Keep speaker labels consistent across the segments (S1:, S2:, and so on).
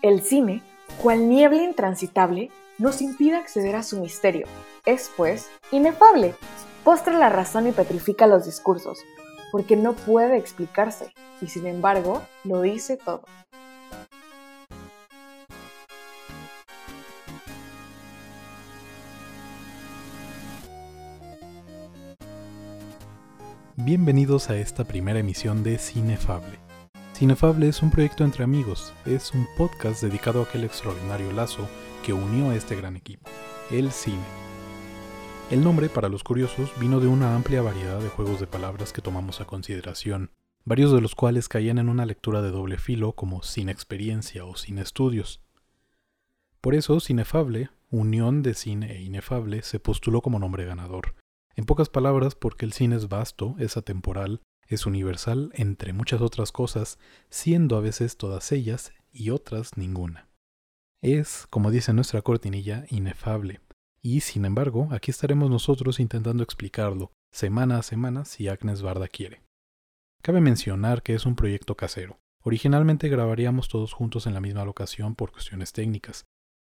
S1: El cine, cual niebla intransitable, nos impide acceder a su misterio. Es, pues, inefable. Postra la razón y petrifica los discursos, porque no puede explicarse, y sin embargo, lo dice todo.
S2: Bienvenidos a esta primera emisión de Cinefable Cinefable es un proyecto entre amigos, es un podcast dedicado a aquel extraordinario lazo que unió a este gran equipo, el cine. El nombre, para los curiosos, vino de una amplia variedad de juegos de palabras que tomamos a consideración, varios de los cuales caían en una lectura de doble filo como sin experiencia o sin estudios. Por eso, Cinefable, unión de cine e inefable, se postuló como nombre ganador. En pocas palabras, porque el cine es vasto, es atemporal, es universal entre muchas otras cosas, siendo a veces todas ellas y otras ninguna. Es, como dice nuestra cortinilla, inefable. Y, sin embargo, aquí estaremos nosotros intentando explicarlo, semana a semana, si Agnes Barda quiere. Cabe mencionar que es un proyecto casero. Originalmente grabaríamos todos juntos en la misma locación por cuestiones técnicas,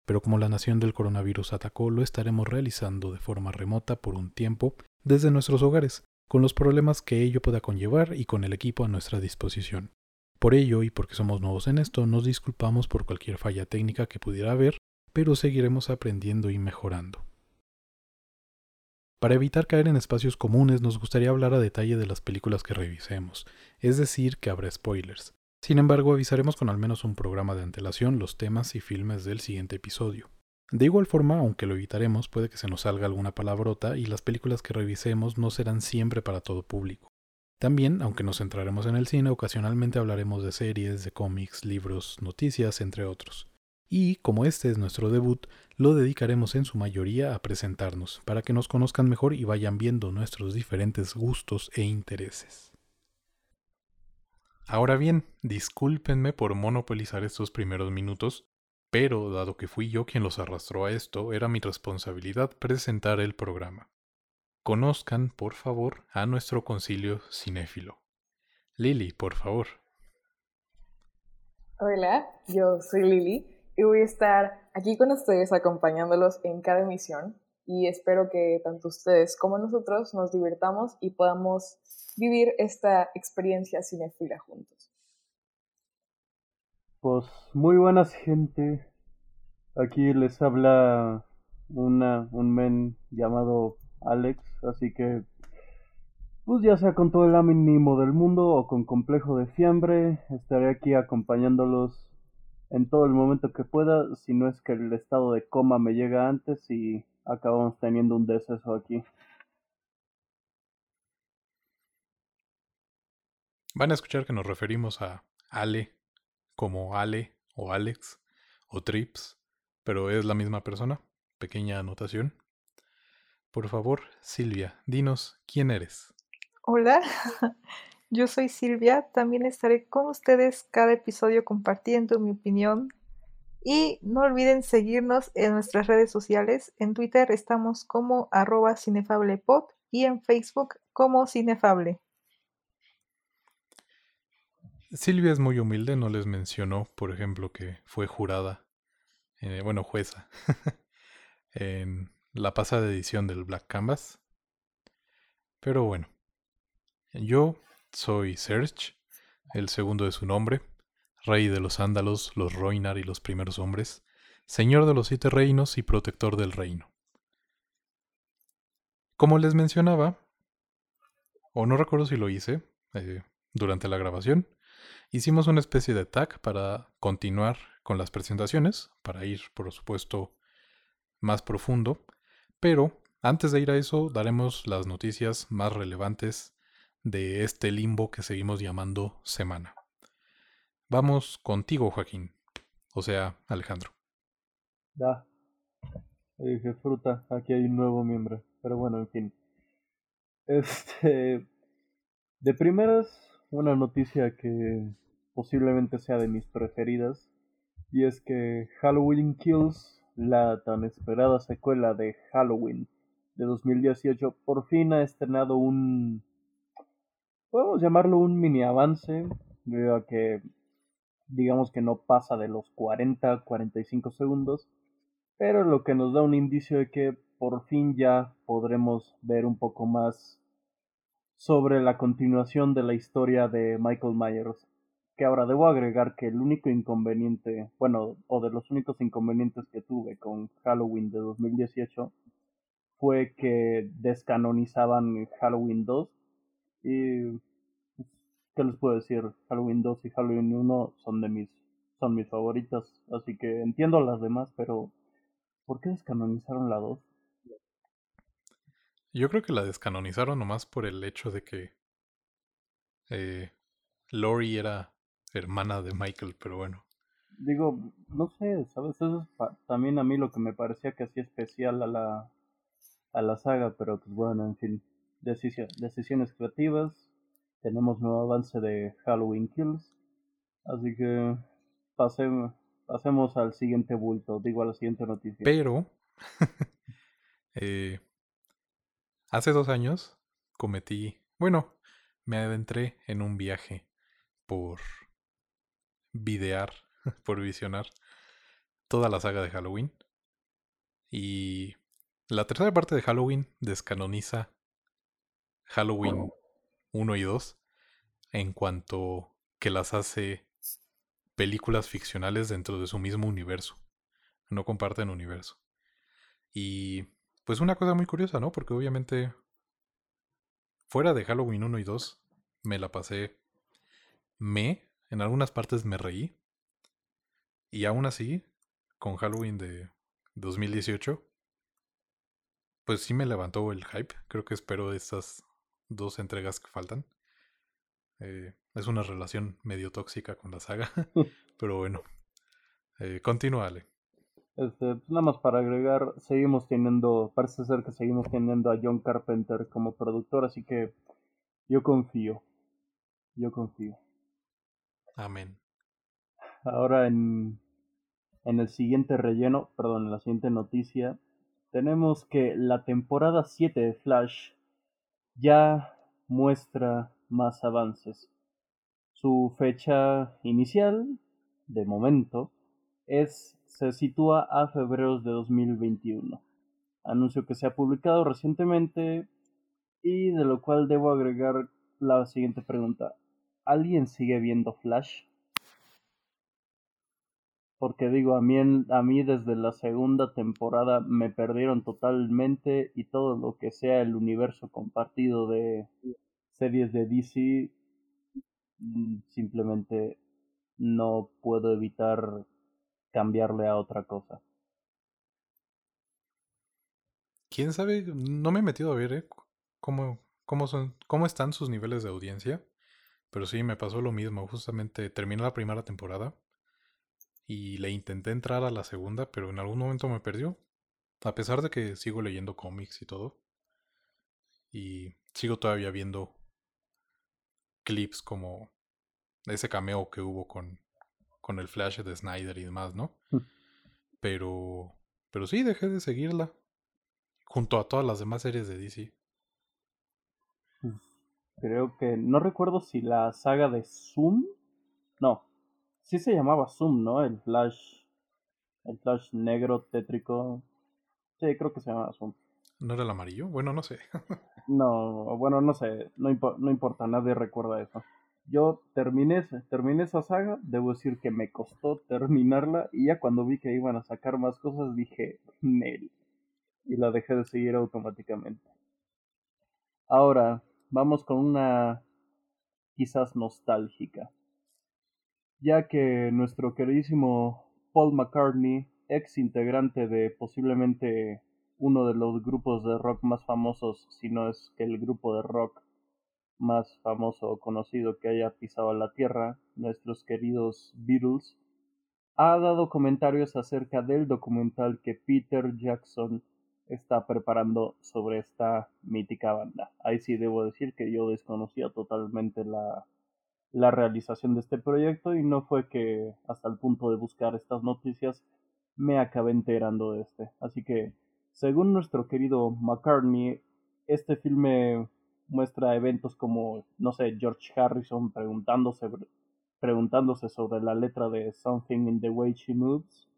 S2: pero como la nación del coronavirus atacó, lo estaremos realizando de forma remota por un tiempo desde nuestros hogares, con los problemas que ello pueda conllevar y con el equipo a nuestra disposición. Por ello, y porque somos nuevos en esto, nos disculpamos por cualquier falla técnica que pudiera haber, pero seguiremos aprendiendo y mejorando. Para evitar caer en espacios comunes, nos gustaría hablar a detalle de las películas que revisemos, es decir, que habrá spoilers. Sin embargo, avisaremos con al menos un programa de antelación los temas y filmes del siguiente episodio. De igual forma, aunque lo evitaremos, puede que se nos salga alguna palabrota y las películas que revisemos no serán siempre para todo público. También, aunque nos centraremos en el cine, ocasionalmente hablaremos de series, de cómics, libros, noticias, entre otros. Y, como este es nuestro debut, lo dedicaremos en su mayoría a presentarnos, para que nos conozcan mejor y vayan viendo nuestros diferentes gustos e intereses. Ahora bien, discúlpenme por monopolizar estos primeros minutos, pero dado que fui yo quien los arrastró a esto, era mi responsabilidad presentar el programa. Conozcan, por favor, a nuestro concilio cinéfilo. Lili, por favor.
S1: Hola, yo soy Lili y voy a estar aquí con ustedes acompañándolos en cada emisión y espero que tanto ustedes como nosotros nos divirtamos y podamos vivir esta experiencia cinéfila juntos.
S3: Pues muy buenas gente. Aquí les habla una, un men llamado Alex, así que pues ya sea con todo el ánimo del mundo o con complejo de fiambre, estaré aquí acompañándolos en todo el momento que pueda, si no es que el estado de coma me llega antes y acabamos teniendo un deceso aquí.
S2: Van a escuchar que nos referimos a Ale como Ale o Alex o Trips, pero es la misma persona. Pequeña anotación. Por favor, Silvia, dinos quién eres.
S4: Hola, yo soy Silvia. También estaré con ustedes cada episodio compartiendo mi opinión. Y no olviden seguirnos en nuestras redes sociales. En Twitter estamos como arroba cinefablepod y en Facebook como cinefable.
S2: Silvia es muy humilde, no les mencionó, por ejemplo, que fue jurada, eh, bueno, jueza, en la pasada edición del Black Canvas. Pero bueno, yo soy Serge, el segundo de su nombre, rey de los ándalos, los Roinar y los primeros hombres, señor de los siete reinos y protector del reino. Como les mencionaba, o no recuerdo si lo hice eh, durante la grabación, Hicimos una especie de tag para continuar con las presentaciones, para ir, por supuesto, más profundo, pero antes de ir a eso daremos las noticias más relevantes de este limbo que seguimos llamando semana. Vamos contigo, Joaquín. O sea, Alejandro.
S3: Da. Dije fruta, aquí hay un nuevo miembro. Pero bueno, en fin. Este. De primeras, una noticia que posiblemente sea de mis preferidas, Y es que Halloween Kills, la tan esperada secuela de Halloween de 2018, por fin ha estrenado un, podemos llamarlo un mini avance, debido a que digamos que no pasa de los 40-45 segundos, pero lo que nos da un indicio de que por fin ya podremos ver un poco más sobre la continuación de la historia de Michael Myers. Que ahora debo agregar que el único inconveniente, bueno, o de los únicos inconvenientes que tuve con Halloween de 2018 fue que descanonizaban Halloween 2 y ¿qué les puedo decir? Halloween 2 y Halloween 1 son de mis son mis favoritas, así que entiendo las demás, pero ¿por qué descanonizaron la 2?
S2: Yo creo que la descanonizaron nomás por el hecho de que eh, Lori era hermana de Michael, pero bueno.
S3: Digo, no sé, ¿sabes? Eso es también a mí lo que me parecía que hacía especial a la, a la saga, pero pues bueno, en fin, decisiones creativas, tenemos nuevo avance de Halloween Kills. Así que pasemos, pasemos al siguiente bulto, digo a la siguiente noticia.
S2: Pero, eh, hace dos años cometí, bueno, me adentré en un viaje por videar, por visionar toda la saga de Halloween. Y la tercera parte de Halloween descanoniza Halloween 1 y 2 en cuanto que las hace películas ficcionales dentro de su mismo universo. No comparten universo. Y pues una cosa muy curiosa, ¿no? Porque obviamente fuera de Halloween 1 y 2 me la pasé me, en algunas partes me reí. Y aún así, con Halloween de 2018, pues sí me levantó el hype. Creo que espero estas dos entregas que faltan. Eh, es una relación medio tóxica con la saga, pero bueno, eh, continúale.
S3: Este, pues nada más para agregar, seguimos teniendo, parece ser que seguimos teniendo a John Carpenter como productor, así que yo confío, yo confío.
S2: Amén.
S3: Ahora en, en el siguiente relleno, perdón, en la siguiente noticia, tenemos que la temporada 7 de Flash ya muestra más avances. Su fecha inicial, de momento, es se sitúa a febrero de 2021. Anuncio que se ha publicado recientemente y de lo cual debo agregar la siguiente pregunta. ¿Alguien sigue viendo Flash? Porque digo, a mí, a mí desde la segunda temporada me perdieron totalmente y todo lo que sea el universo compartido de series de DC, mm, simplemente no puedo evitar cambiarle a otra cosa.
S2: ¿Quién sabe? No me he metido a ver ¿eh? cómo, cómo, son, cómo están sus niveles de audiencia, pero sí me pasó lo mismo. Justamente terminé la primera temporada y le intenté entrar a la segunda, pero en algún momento me perdió. A pesar de que sigo leyendo cómics y todo. Y sigo todavía viendo clips como ese cameo que hubo con, con el flash de Snyder y demás, ¿no? Mm. Pero, pero sí, dejé de seguirla. Junto a todas las demás series de DC.
S3: Creo que no recuerdo si la saga de Zoom. No, Sí se llamaba Zoom, ¿no? El Flash. El Flash negro tétrico. Sí, creo que se llamaba Zoom.
S2: ¿No era el amarillo? Bueno, no sé.
S3: no, bueno, no sé. No, no importa, nadie recuerda eso. Yo terminé, terminé esa saga, debo decir que me costó terminarla y ya cuando vi que iban a sacar más cosas dije, Nel. Y la dejé de seguir automáticamente. Ahora, vamos con una quizás nostálgica ya que nuestro queridísimo Paul McCartney, ex integrante de posiblemente uno de los grupos de rock más famosos, si no es que el grupo de rock más famoso o conocido que haya pisado la Tierra, nuestros queridos Beatles, ha dado comentarios acerca del documental que Peter Jackson está preparando sobre esta mítica banda. Ahí sí debo decir que yo desconocía totalmente la, la realización de este proyecto y no fue que hasta el punto de buscar estas noticias me acabé enterando de este. Así que, según nuestro querido McCartney, este filme muestra eventos como, no sé, George Harrison preguntándose, preguntándose sobre la letra de Something in the Way She Moves,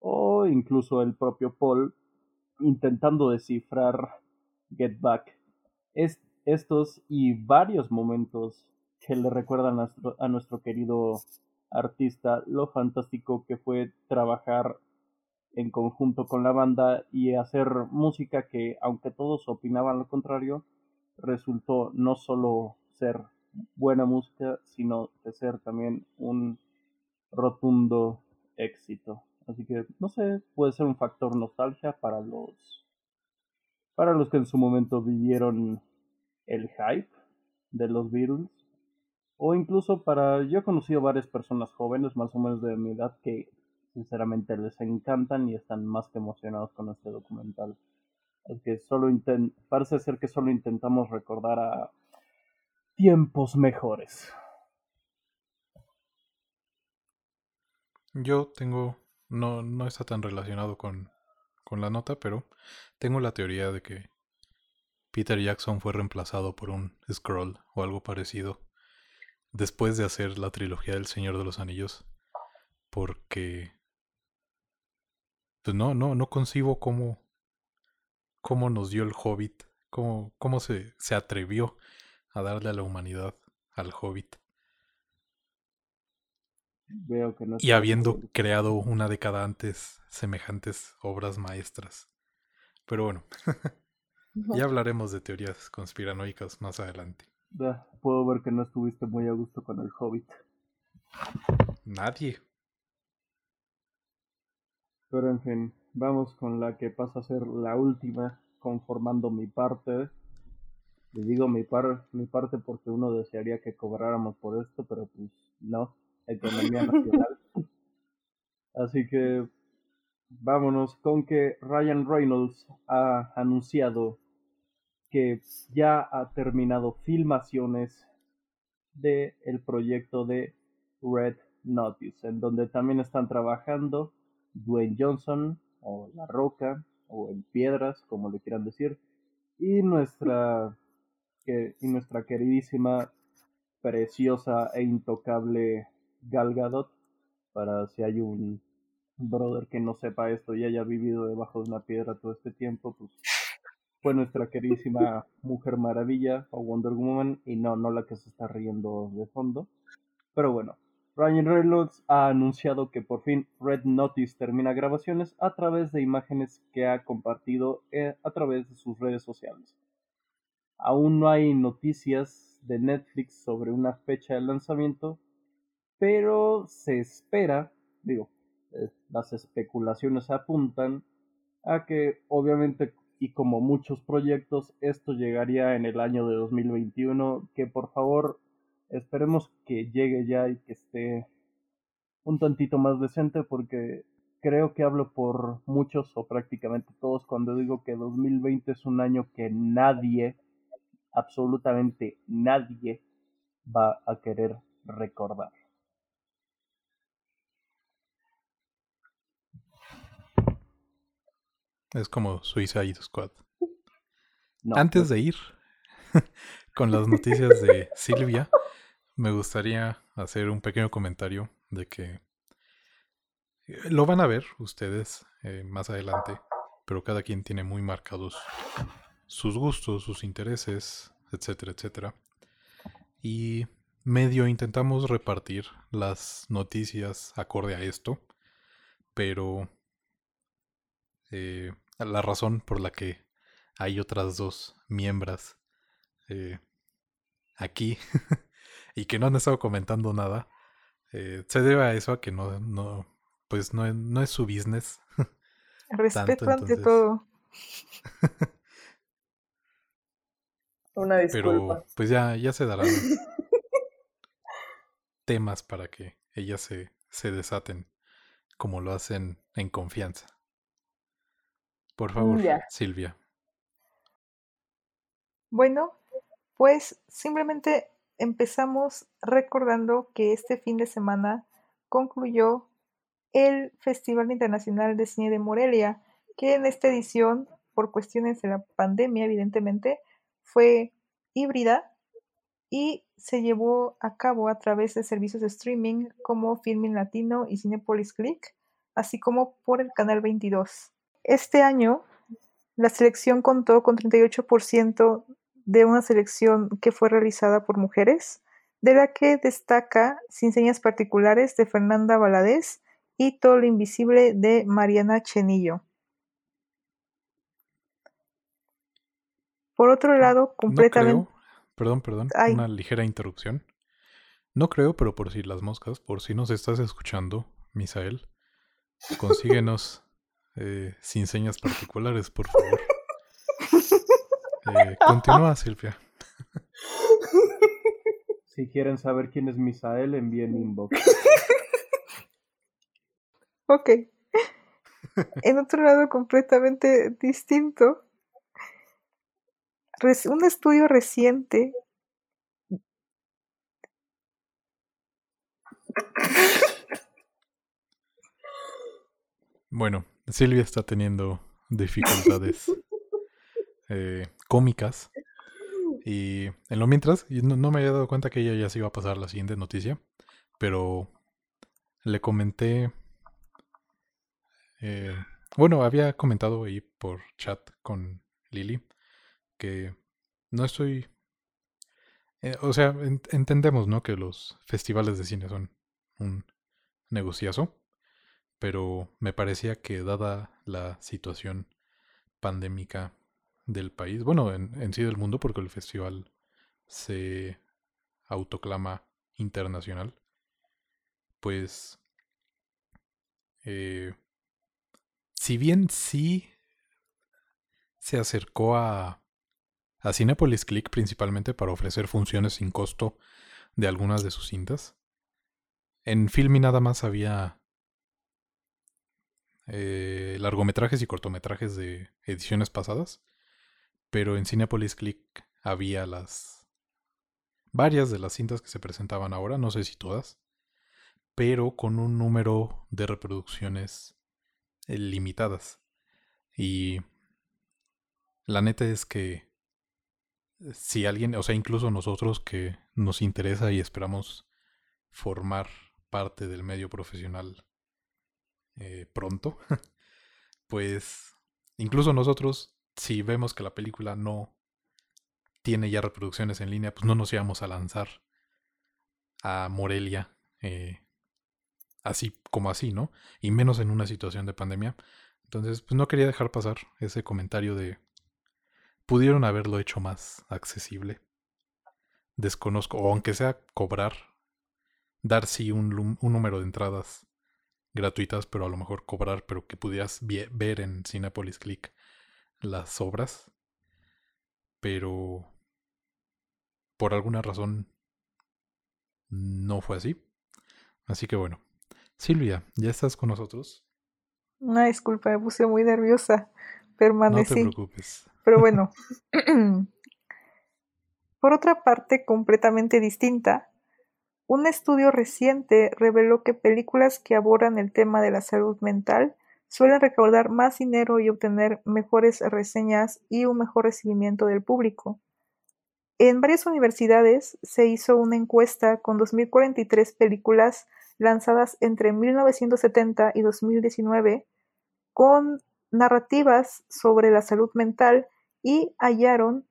S3: o incluso el propio Paul intentando descifrar Get Back. estos y varios momentos que le recuerdan a nuestro, a nuestro querido artista lo fantástico que fue trabajar en conjunto con la banda y hacer música que, aunque todos opinaban lo contrario, resultó no solo ser buena música, sino de ser también un rotundo éxito. Así que, no sé, puede ser un factor nostalgia para los para los que en su momento vivieron el hype de los Beatles o incluso para yo he conocido varias personas jóvenes más o menos de mi edad que sinceramente les encantan y están más que emocionados con este documental. Es que solo parece ser que solo intentamos recordar a tiempos mejores.
S2: Yo tengo, no, no está tan relacionado con, con la nota, pero tengo la teoría de que Peter Jackson fue reemplazado por un scroll o algo parecido después de hacer la trilogía del Señor de los Anillos, porque pues no, no, no concibo cómo, cómo nos dio el Hobbit, cómo, cómo se, se atrevió a darle a la humanidad al Hobbit.
S3: Veo que no
S2: y habiendo creado una década antes semejantes obras maestras. Pero bueno, ya hablaremos de teorías conspiranoicas más adelante.
S3: Puedo ver que no estuviste muy a gusto con el Hobbit.
S2: Nadie.
S3: Pero en fin, vamos con la que pasa a ser la última, conformando mi parte. Le digo mi, par, mi parte porque uno desearía que cobráramos por esto, pero pues no, economía nacional. Así que vámonos con que Ryan Reynolds ha anunciado que ya ha terminado filmaciones de el proyecto de Red Notice, en donde también están trabajando Dwayne Johnson, o La Roca, o El Piedras, como le quieran decir, y nuestra, y nuestra queridísima, preciosa e intocable Gal Gadot, para si hay un brother que no sepa esto y haya vivido debajo de una piedra todo este tiempo, pues fue nuestra queridísima Mujer Maravilla o Wonder Woman y no, no la que se está riendo de fondo. Pero bueno, Ryan Reynolds ha anunciado que por fin Red Notice termina grabaciones a través de imágenes que ha compartido eh, a través de sus redes sociales. Aún no hay noticias de Netflix sobre una fecha de lanzamiento, pero se espera, digo, eh, las especulaciones apuntan a que obviamente y como muchos proyectos esto llegaría en el año de 2021, que por favor Esperemos que llegue ya y que esté un tantito más decente porque creo que hablo por muchos o prácticamente todos cuando digo que 2020 es un año que nadie, absolutamente nadie, va a querer recordar.
S2: Es como Suicide Squad. Antes de ir con las noticias de Silvia, me gustaría hacer un pequeño comentario de que eh, lo van a ver ustedes eh, más adelante, pero cada quien tiene muy marcados sus gustos, sus intereses, etcétera, etcétera. Y medio intentamos repartir las noticias acorde a esto, pero eh, la razón por la que hay otras dos miembros aquí y que no han estado comentando nada, eh, se debe a eso, a que no, no pues no, no es su business.
S4: Respeto ante todo.
S1: Una disculpa.
S2: Pero pues ya, ya se darán temas para que ellas se, se desaten como lo hacen en confianza. Por favor, Silvia.
S4: Bueno, pues simplemente empezamos recordando que este fin de semana concluyó el Festival Internacional de Cine de Morelia, que en esta edición, por cuestiones de la pandemia, evidentemente, fue híbrida y se llevó a cabo a través de servicios de streaming como Filming Latino y Cinepolis Click, así como por el canal 22. Este año, la selección contó con 38% de una selección que fue realizada por mujeres, de la que destaca Sin señas particulares de Fernanda Valadez y Todo lo invisible de Mariana Chenillo. Por otro lado, completamente...
S2: perdón, perdón, una ligera interrupción. No creo, pero por si las moscas, por si nos estás escuchando, Misael, consíguenos eh, sin señas particulares, por favor. Eh, continúa, Silvia.
S3: Si quieren saber quién es Misael, envíen inbox.
S4: Ok. En otro lado completamente distinto, un estudio reciente
S2: Bueno, Silvia está teniendo dificultades eh, cómicas. Y en lo mientras, no, no, me había dado cuenta que ella ya se iba a pasar la siguiente noticia, pero le comenté eh, bueno, había comentado ahí por chat con Lili que no estoy... Eh, o sea, entendemos, ¿no? Que los festivales de cine son un negociazo, pero me parecía que dada la situación pandémica del país, bueno, en, en sí del mundo, porque el festival se autoclama internacional, pues eh, si bien sí se acercó a, a Cinepolis Click principalmente para ofrecer funciones sin costo de algunas de sus cintas, en Filmi nada más había eh, largometrajes y cortometrajes de ediciones pasadas, pero en Cinepolis Click había las varias de las cintas que se presentaban ahora, no sé si todas, pero con un número de reproducciones eh, limitadas. Y la neta es que si alguien, o sea, incluso nosotros que nos interesa y esperamos formar parte del medio profesional eh, pronto, pues incluso nosotros, si vemos que la película no tiene ya reproducciones en línea, pues no nos íbamos a lanzar a Morelia eh, así como así, ¿no? Y menos en una situación de pandemia. Entonces, pues no quería dejar pasar ese comentario de pudieron haberlo hecho más accesible. Desconozco, o aunque sea cobrar, dar sí un, un número de entradas gratuitas, pero a lo mejor cobrar, pero que pudieras ver en Cinepolis Click las obras. Pero por alguna razón no fue así. Así que bueno, Silvia, ¿ya estás con nosotros?
S4: Una disculpa, me puse muy nerviosa. Permanecí.
S2: No te preocupes.
S4: Pero bueno. Por otra parte, completamente distinta, un estudio reciente reveló que películas que abordan el tema de la salud mental suelen recaudar más dinero y obtener mejores reseñas y un mejor recibimiento del público. En varias universidades se hizo una encuesta con 2.043 películas lanzadas entre 1970 y 2019 con narrativas sobre la salud mental y hallaron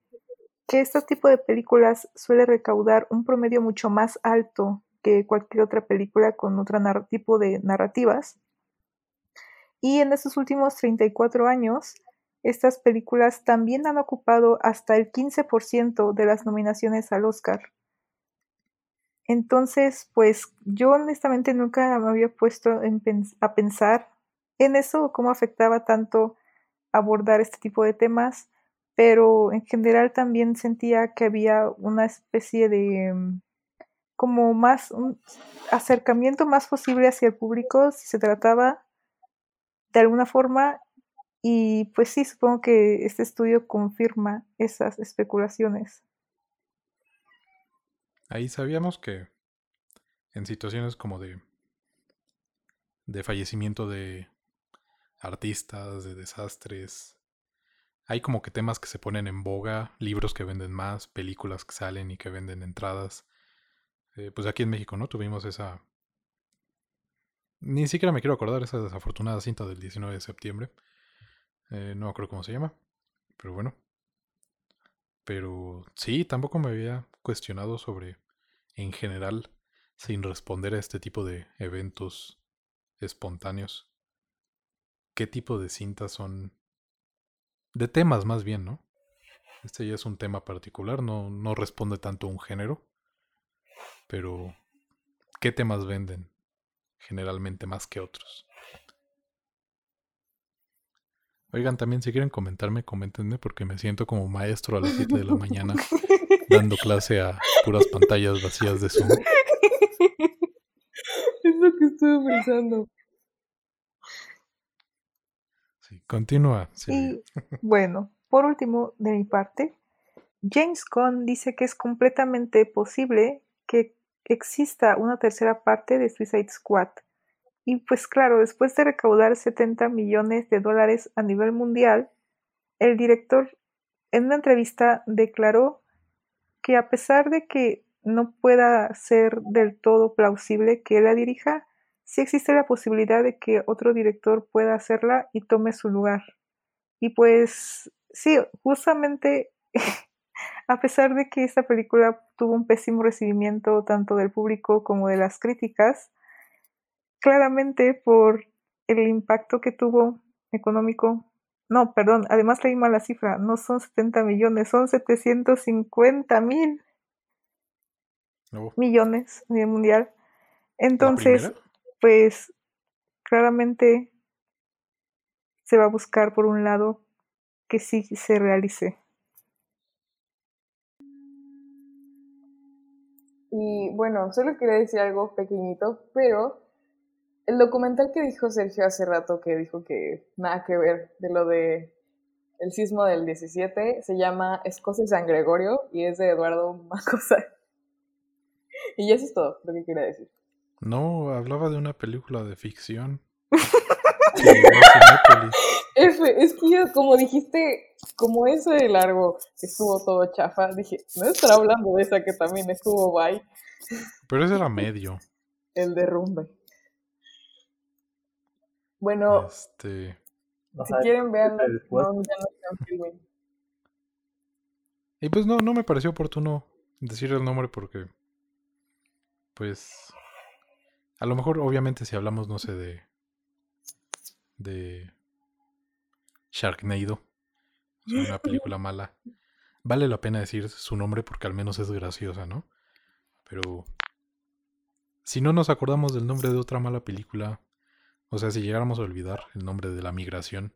S4: que este tipo de películas suele recaudar un promedio mucho más alto que cualquier otra película con otro tipo de narrativas. Y en estos últimos 34 años, estas películas también han ocupado hasta el 15% de las nominaciones al Oscar. Entonces, pues yo honestamente nunca me había puesto a pensar en eso, cómo afectaba tanto abordar este tipo de temas, pero en general también sentía que había una especie de mm, como más un acercamiento más posible hacia el público si se trataba de alguna forma y pues sí, supongo que este estudio confirma esas especulaciones.
S2: ahí sabíamos que en situaciones como de, de fallecimiento de artistas, de desastres, hay como que temas que se ponen en boga, libros que venden más, películas que salen y que venden entradas. Eh, pues aquí en México, ¿no? Tuvimos esa... Ni siquiera me quiero acordar esa desafortunada cinta del 19 de septiembre. Eh, no creo cómo se llama. Pero bueno. Pero sí, tampoco me había cuestionado sobre, en general, sin responder a este tipo de eventos espontáneos, qué tipo de cintas son de temas más bien, ¿no? Este ya es un tema particular, no, no responde tanto a un género, pero ¿qué temas venden generalmente más que otros? Oigan, también si quieren comentarme, coméntenme porque me siento como maestro a las 7 de la mañana dando clase a puras pantallas vacías de Zoom.
S1: Es lo que estuve pensando.
S2: Continúa.
S4: Y bueno, por último, de mi parte, James Gunn dice que es completamente posible que exista una tercera parte de Suicide Squad. Y pues claro, después de recaudar 70 millones de dólares a nivel mundial, el director en una entrevista declaró que a pesar de que no pueda ser del todo plausible que él la dirija, sí existe la posibilidad de que otro director pueda hacerla y tome su lugar. Y pues sí, justamente a pesar de que esta película tuvo un pésimo recibimiento tanto del público como de las críticas, claramente por el impacto que tuvo económico. No, perdón, además leí mal la cifra, no son 70 millones, son 750 mil
S2: oh.
S4: millones a nivel mundial. Entonces, pues claramente se va a buscar por un lado que sí se realice.
S1: Y bueno, solo quería decir algo pequeñito, pero el documental que dijo Sergio hace rato, que dijo que nada que ver de lo de el sismo del 17, se llama Escocia San Gregorio y es de Eduardo Macosa. Y eso es todo lo que quería decir.
S2: No, hablaba de una película de ficción.
S1: es, es que yo, como dijiste, como ese de largo estuvo todo chafa, dije, no estará hablando de esa que también estuvo bye.
S2: Pero ese era medio.
S1: El derrumbe. Bueno,
S2: este...
S1: si quieren ver, no, ya no
S2: Y pues no, no me pareció oportuno decir el nombre porque, pues, a lo mejor, obviamente, si hablamos, no sé, de. de. Sharknado. una película mala. Vale la pena decir su nombre porque al menos es graciosa, ¿no? Pero. Si no nos acordamos del nombre de otra mala película. O sea, si llegáramos a olvidar el nombre de la migración.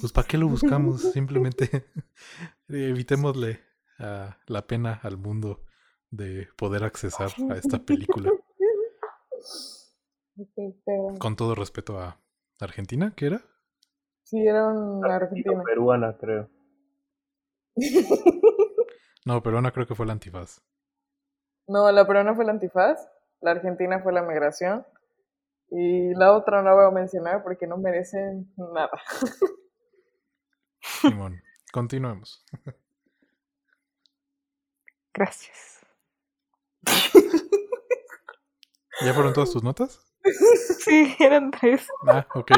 S2: Pues ¿para qué lo buscamos? Simplemente evitémosle la pena al mundo de poder accesar a esta película. Con todo respeto a Argentina, ¿qué era?
S1: Sí, era una Argentina.
S3: Peruana, creo.
S2: no, peruana creo que fue la antifaz.
S1: No, la peruana fue la antifaz, la argentina fue la migración y la otra no voy a mencionar porque no merecen nada.
S2: Simón, continuemos.
S4: Gracias.
S2: ¿Ya fueron todas tus notas?
S4: Sí, eran tres.
S2: Ah, ok.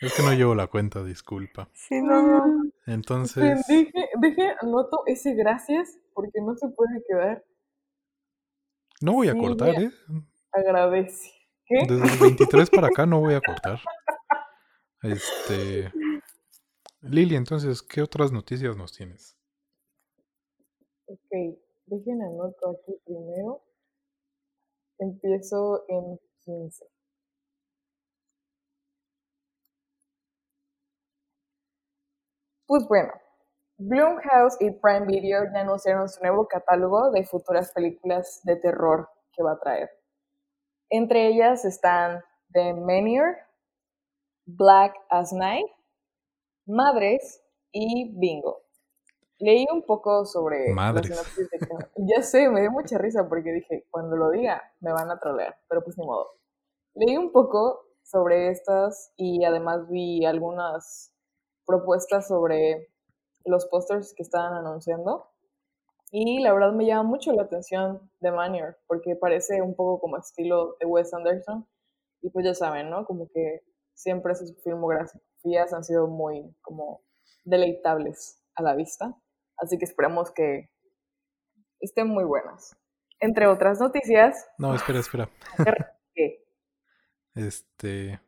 S2: Es que no llevo la cuenta, disculpa.
S4: Sí, no,
S2: Entonces.
S1: Deje, deje, anoto ese gracias porque no se puede quedar.
S2: No voy a cortar, ¿eh?
S1: Agradece. ¿Qué?
S2: Desde el 23 para acá no voy a cortar. Este. Lili, entonces, ¿qué otras noticias nos tienes?
S1: Ok, dejen anoto aquí primero. Empiezo en 15. Pues bueno, Blumhouse y Prime Video ya anunciaron su nuevo catálogo de futuras películas de terror que va a traer. Entre ellas están The Menier, Black as Night, Madres y Bingo. Leí un poco sobre
S2: Madres.
S1: la sinopsis de Ya sé, me dio mucha risa porque dije, cuando lo diga, me van a trolear, pero pues ni modo. Leí un poco sobre estas y además vi algunas propuestas sobre los pósters que estaban anunciando. Y la verdad me llama mucho la atención The Manor, porque parece un poco como estilo de Wes Anderson. Y pues ya saben, ¿no? Como que siempre sus filmografías han sido muy como deleitables a la vista. Así que esperemos que estén muy buenas. Entre otras noticias,
S2: No, espera, espera.
S1: que
S2: Este.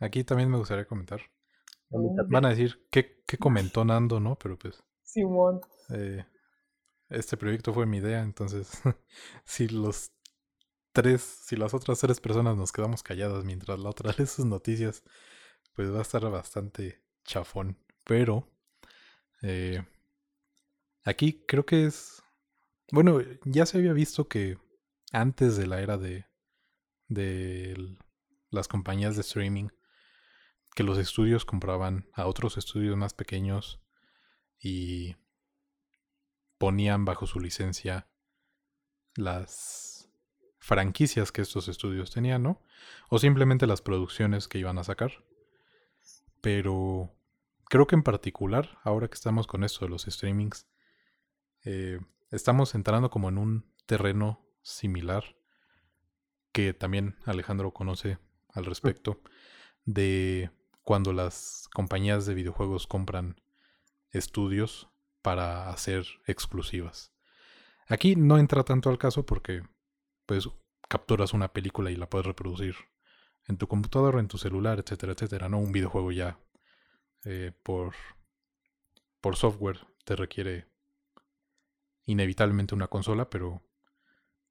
S2: Aquí también me gustaría comentar. Van a decir qué, qué comentó Nando, ¿no? Pero pues.
S1: Simón,
S2: eh, este proyecto fue mi idea, entonces. si los tres. Si las otras tres personas nos quedamos calladas mientras la otra lee sus noticias, pues va a estar bastante chafón. Pero. eh, aquí creo que es. Bueno, ya se había visto que antes de la era de. de las compañías de streaming que los estudios compraban a otros estudios más pequeños y ponían bajo su licencia las franquicias que estos estudios tenían, ¿no? O simplemente las producciones que iban a sacar. Pero creo que en particular, ahora que estamos con esto de los streamings, eh, estamos entrando como en un terreno similar que también Alejandro conoce al respecto de cuando las compañías de videojuegos compran estudios para hacer exclusivas. Aquí no entra tanto al caso porque pues capturas una película y la puedes reproducir en tu computadora, en tu celular, etcétera, etcétera. No un videojuego ya eh, por por software te requiere inevitablemente una consola, pero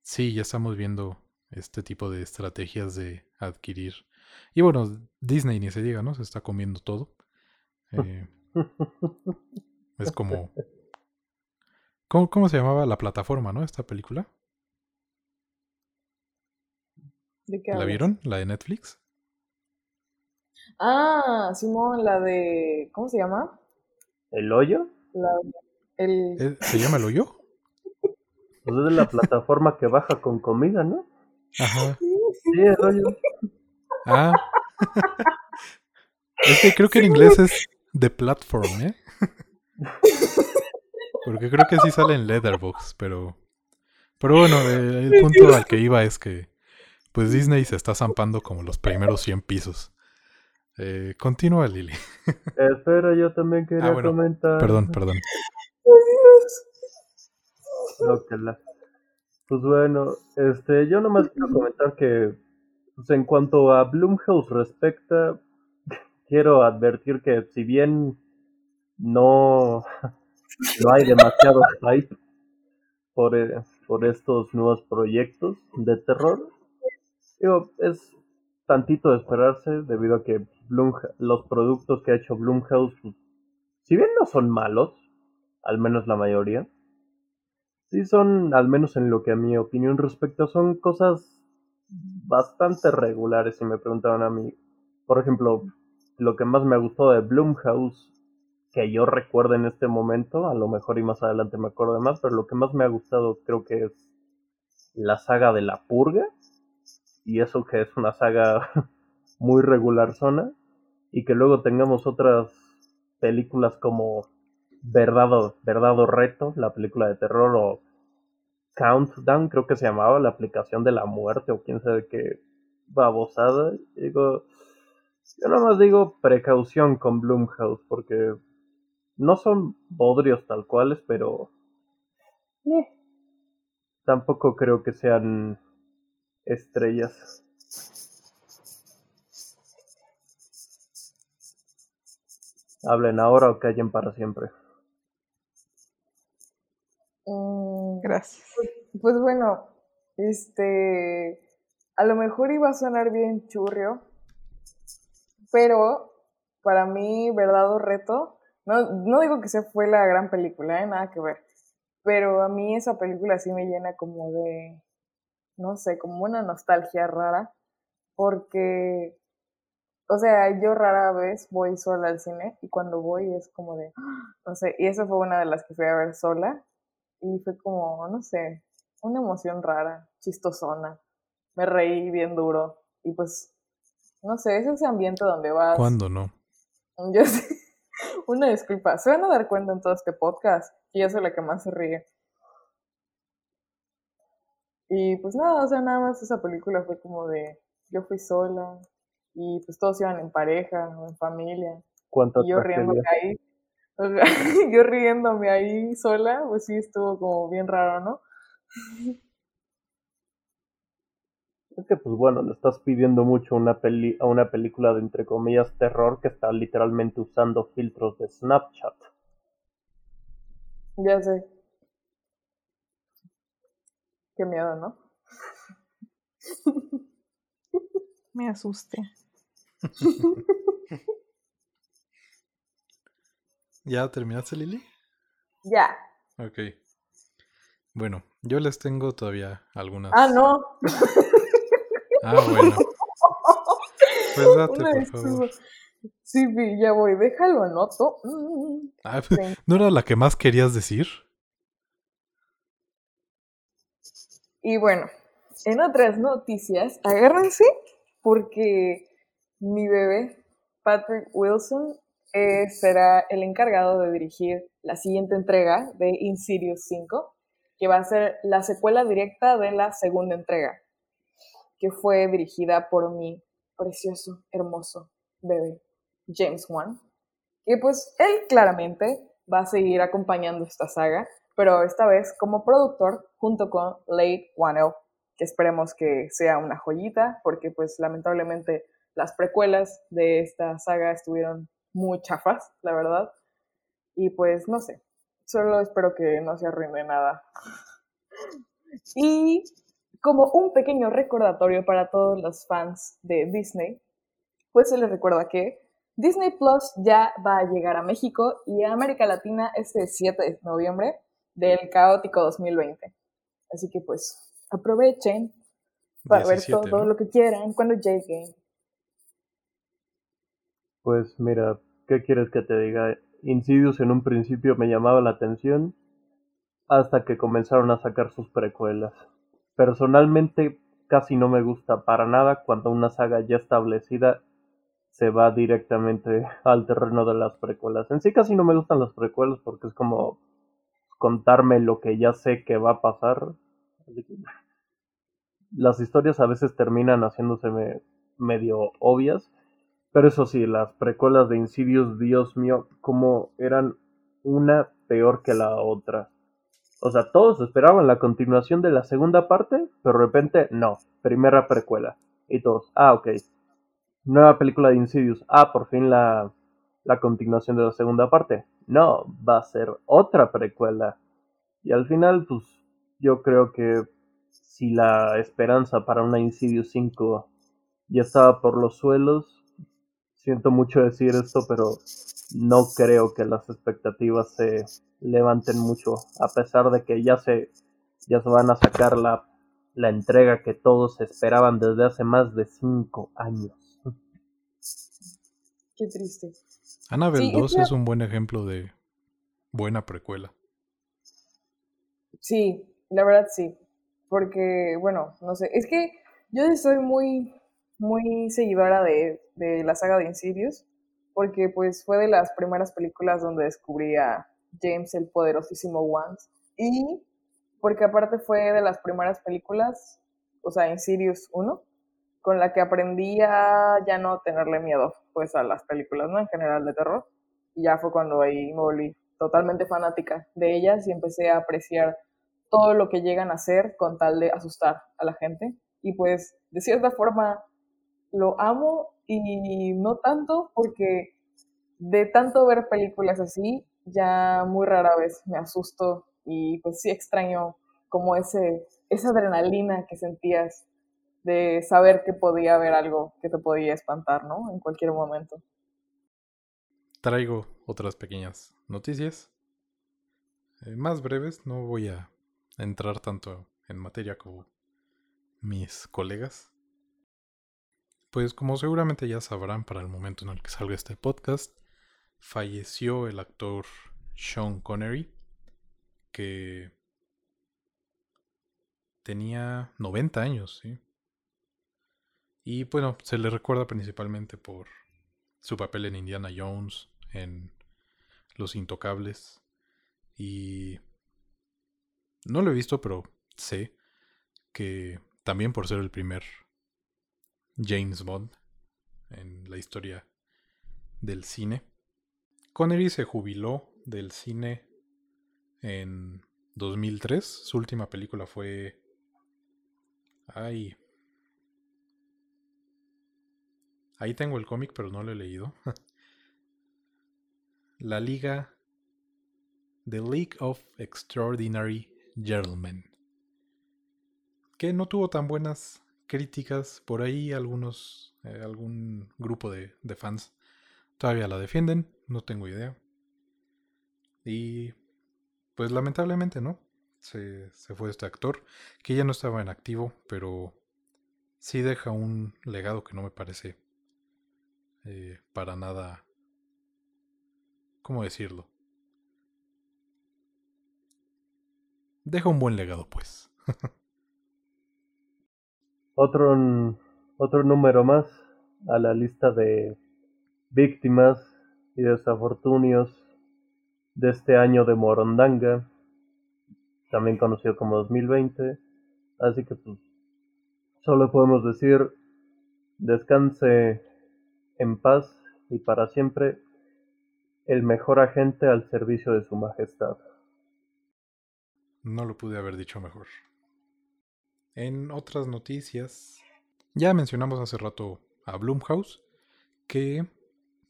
S2: sí ya estamos viendo este tipo de estrategias de adquirir. Y bueno, Disney ni se diga, ¿no? Se está comiendo todo. Eh, es como... ¿Cómo, ¿Cómo se llamaba la plataforma, no? Esta película.
S1: ¿de qué
S2: ¿La
S1: hablas?
S2: vieron? ¿La de Netflix?
S1: Ah, Simón, la de. ¿Cómo se llama?
S3: ¿El hoyo?
S1: La, el.
S2: ¿Eh, ¿Se llama El Hoyo?
S3: Pues es de la plataforma que baja con comida, ¿no?
S2: Ajá.
S3: Sí, el hoyo.
S2: Ah. es que creo que en inglés es The Platform, ¿eh? Porque creo que sí sale en Leatherbox, pero... Pero bueno, eh, el punto al que iba es que... Pues Disney se está zampando como los primeros 100 pisos. Eh, continúa, Lili.
S3: Espera, yo también quería
S2: Ah, bueno,
S3: comentar.
S2: Perdón, perdón.
S3: La- Pues bueno, este, yo nomás quiero comentar que, pues en cuanto a Blumhouse respecta, quiero advertir que si bien no, no hay demasiado hype por, eh, por estos nuevos proyectos de terror, digo, es tantito de esperarse debido a que Blumha- los productos que ha hecho Blumhouse, pues, si bien no son malos, al menos la mayoría, sí son, al menos en lo que a mi opinión respecta, son cosas bastante regulares si me preguntaban a mí. Por ejemplo, lo que más me ha gustado de Blumhouse, que yo recuerdo en este momento, a lo mejor y más adelante me acuerdo de más, pero lo que más me ha gustado creo que es la saga de la purga, y eso que es una saga muy regular zona, y que luego tengamos otras películas como Verdad o, Verdad o Reto, la película de terror, o Countdown, creo que se llamaba, la aplicación de la muerte, o quién sabe qué babosada. Digo, yo nomás digo precaución con Blumhouse, porque no son bodrios tal cuales, pero eh, tampoco creo que sean estrellas. Hablen ahora o callen para siempre.
S1: Mm,
S4: Gracias.
S1: Pues bueno, este, a lo mejor iba a sonar bien churrio, pero para mí, verdad o reto, no, no digo que se fue la gran película, ¿eh? nada que ver, pero a mí esa película sí me llena como de, no sé, como una nostalgia rara, porque O sea, yo rara vez voy sola al cine y cuando voy es como de, no sé, y esa fue una de las que fui a ver sola y fue como, no sé, una emoción rara, chistosona. Me reí bien duro y pues, no sé, es ese ambiente donde vas.
S2: ¿Cuándo no?
S1: Yo sé, una disculpa, se van a dar cuenta en todo este podcast que yo soy la que más se ríe. Y pues nada, o sea, nada más esa película fue como de, yo fui sola y pues todos iban en pareja o en familia.
S3: ¿Cuánto
S1: Y yo riéndome ahí, yo riéndome ahí sola, pues sí estuvo como bien raro, ¿no?
S3: Es que, pues bueno, le estás pidiendo mucho a una, peli a una película de, entre comillas, terror que está literalmente usando filtros de Snapchat.
S1: Ya sé. Qué miedo, ¿no?
S4: Me asusté.
S2: ¿Ya terminaste, Lili?
S1: Ya.
S2: Ok. Bueno, yo les tengo todavía algunas.
S1: Ah, no.
S2: Ah, bueno. Pues date,
S1: Una
S2: por favor.
S1: Sí, ya voy. Déjalo, anoto. Mm.
S2: Ah. ¿No era la que más querías decir?
S1: Y bueno, en otras noticias, agárrense porque mi bebé, Patrick Wilson, eh, será el encargado de dirigir la siguiente entrega de Insidious 5, que va a ser la secuela directa de la segunda entrega, que fue dirigida por mi precioso, hermoso bebé, James Wan, que pues él claramente va a seguir acompañando esta saga, pero esta vez como productor junto con Leigh Whannell, que esperemos que sea una joyita, porque pues lamentablemente las precuelas de esta saga estuvieron muy chafas, la verdad, y pues no sé, solo espero que no se arruine nada. Y como un pequeño recordatorio para todos los fans de Disney, pues se les recuerda que Disney Plus ya va a llegar a México y a América Latina este 7 de noviembre del caótico 2020. Así que pues aprovechen para
S2: 17,
S1: ver todo
S2: ¿no?
S1: lo que quieran cuando llegue.
S3: Pues mira, ¿qué quieres que te diga? Insidious en un principio me llamaba la atención hasta que comenzaron a sacar sus precuelas. Personalmente casi no me gusta para nada cuando una saga ya establecida se va directamente al terreno de las precuelas. En sí casi no me gustan las precuelas porque es como contarme lo que ya sé que va a pasar. Las historias a veces terminan haciéndose me- medio obvias. Pero eso sí, las precuelas de Insidious, Dios mío, como eran una peor que la otra. O sea, todos esperaban la continuación de la segunda parte, pero de repente no, primera precuela. Y todos, ah, ok. Nueva película de Insidious, ah, por fin la, la continuación de la segunda parte. No, va a ser otra precuela. Y al final, pues, yo creo que si la esperanza para una Insidious 5 ya estaba por los suelos, siento mucho decir esto, pero no creo que las expectativas se levanten mucho, a pesar de que ya se, ya se van a sacar la, la entrega que todos esperaban desde hace más de cinco años.
S1: Qué triste.
S2: Annabelle
S1: Sí, es
S2: 2
S1: que-
S2: es un buen ejemplo de buena precuela.
S1: Sí, la verdad sí. Porque, bueno, no sé, es que yo soy muy, muy seguidora de, de la saga de Insidious, porque pues fue de las primeras películas donde descubrí a James el poderosísimo Wands, y porque aparte fue de las primeras películas, o sea, Insidious 1, con la que aprendí a ya no tenerle miedo, pues, a las películas, ¿no? En general de terror. Y ya fue cuando ahí me volví totalmente fanática de ellas y empecé a apreciar todo lo que llegan a hacer con tal de asustar a la gente. Y pues, de cierta forma, lo amo y no tanto porque de tanto ver películas así, ya muy rara vez me asusto y pues sí extraño como ese, esa adrenalina que sentías de saber que podía haber algo que te podía espantar, ¿no? En cualquier momento.
S2: Traigo otras pequeñas noticias. eh, más breves, no voy a entrar tanto en materia como mis colegas. Pues como seguramente ya sabrán para el momento en el que salga este podcast, falleció el actor Sean Connery, que tenía 90 años, ¿sí? Y bueno, se le recuerda principalmente por su papel en Indiana Jones, en Los Intocables. Y no lo he visto, pero sé que también por ser el primer James Bond en la historia del cine. Connery se jubiló del cine en 2003. Su última película fue... Ay. Ahí tengo el cómic, pero no lo he leído. la Liga... The League of Extraordinary Gentlemen. Que no tuvo tan buenas críticas. Por ahí algunos... Eh, algún grupo de, fans todavía la defienden. No tengo idea. Y pues lamentablemente, ¿no? Se, fue este actor, que ya no estaba en activo, pero sí deja un legado que no me parece eh, para nada... ¿Cómo decirlo? Deja un buen legado, pues.
S3: otro, otro número más a la lista de víctimas y desafortunios de este año de Morondanga, también conocido como 2020. Así que pues solo podemos decir descanse en paz y para siempre el mejor agente al servicio de su majestad.
S2: No lo pude haber dicho mejor. En otras noticias, ya mencionamos hace rato a Blumhouse, que,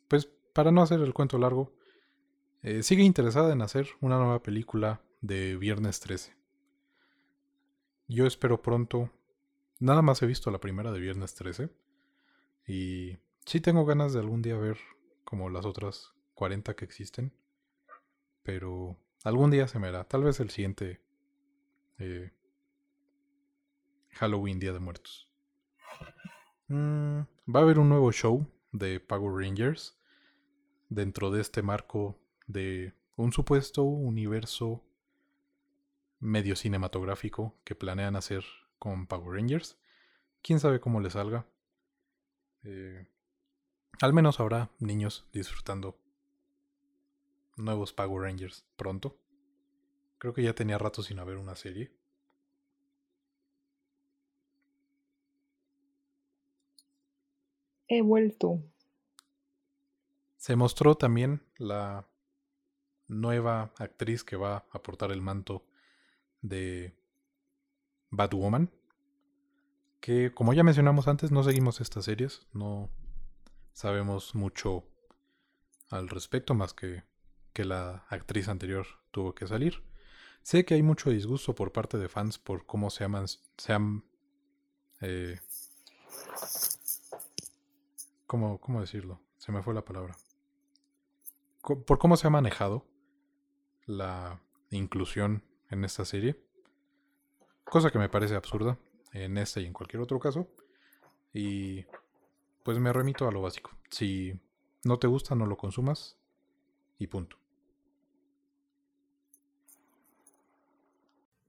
S2: pues para no hacer el cuento largo, eh, sigue interesada en hacer una nueva película de Viernes 13. Yo espero pronto. Nada más he visto la primera de Viernes 13. Y sí tengo ganas de algún día ver como las otras 40 que existen. Pero algún día se me hará. Tal vez el siguiente eh, Halloween, Día de Muertos. Mm, va a haber un nuevo show de Power Rangers dentro de este marco de un supuesto universo medio cinematográfico que planean hacer con Power Rangers. Quién sabe cómo le salga. Eh, al menos habrá niños disfrutando nuevos Power Rangers pronto. Creo que ya tenía rato sin haber una serie.
S4: He vuelto.
S2: Se mostró también la nueva actriz que va a aportar el manto de Batwoman. Que como ya mencionamos antes, no seguimos estas series, no sabemos mucho al respecto, más que que la actriz anterior tuvo que salir. Sé que hay mucho disgusto por parte de fans por cómo se, aman, se han... Eh, ¿cómo, ¿Cómo decirlo? Se me fue la palabra. Por cómo se ha manejado la inclusión en esta serie. Cosa que me parece absurda en este y en cualquier otro caso. Y pues me remito a lo básico. Si no te gusta, no lo consumas. Y punto.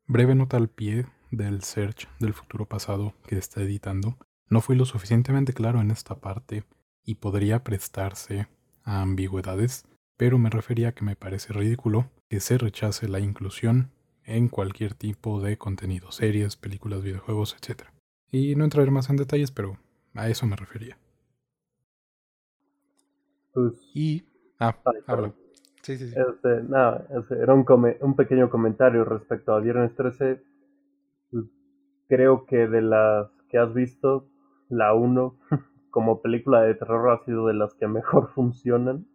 S2: Breve nota al pie del search del futuro pasado que está editando. No fui lo suficientemente claro en esta parte y podría prestarse a ambigüedades pero me refería a que me parece ridículo que se rechace la inclusión en cualquier tipo de contenido, series, películas, videojuegos, etc. Y no entraré más en detalles, pero a eso me refería.
S3: Pues,
S2: y... Ah, hablo. Sí, sí, sí.
S3: Este, nada, era un, un pequeño comentario respecto a Viernes 13. Pues, creo que de las que has visto, la 1 como película de terror ha sido de las que mejor funcionan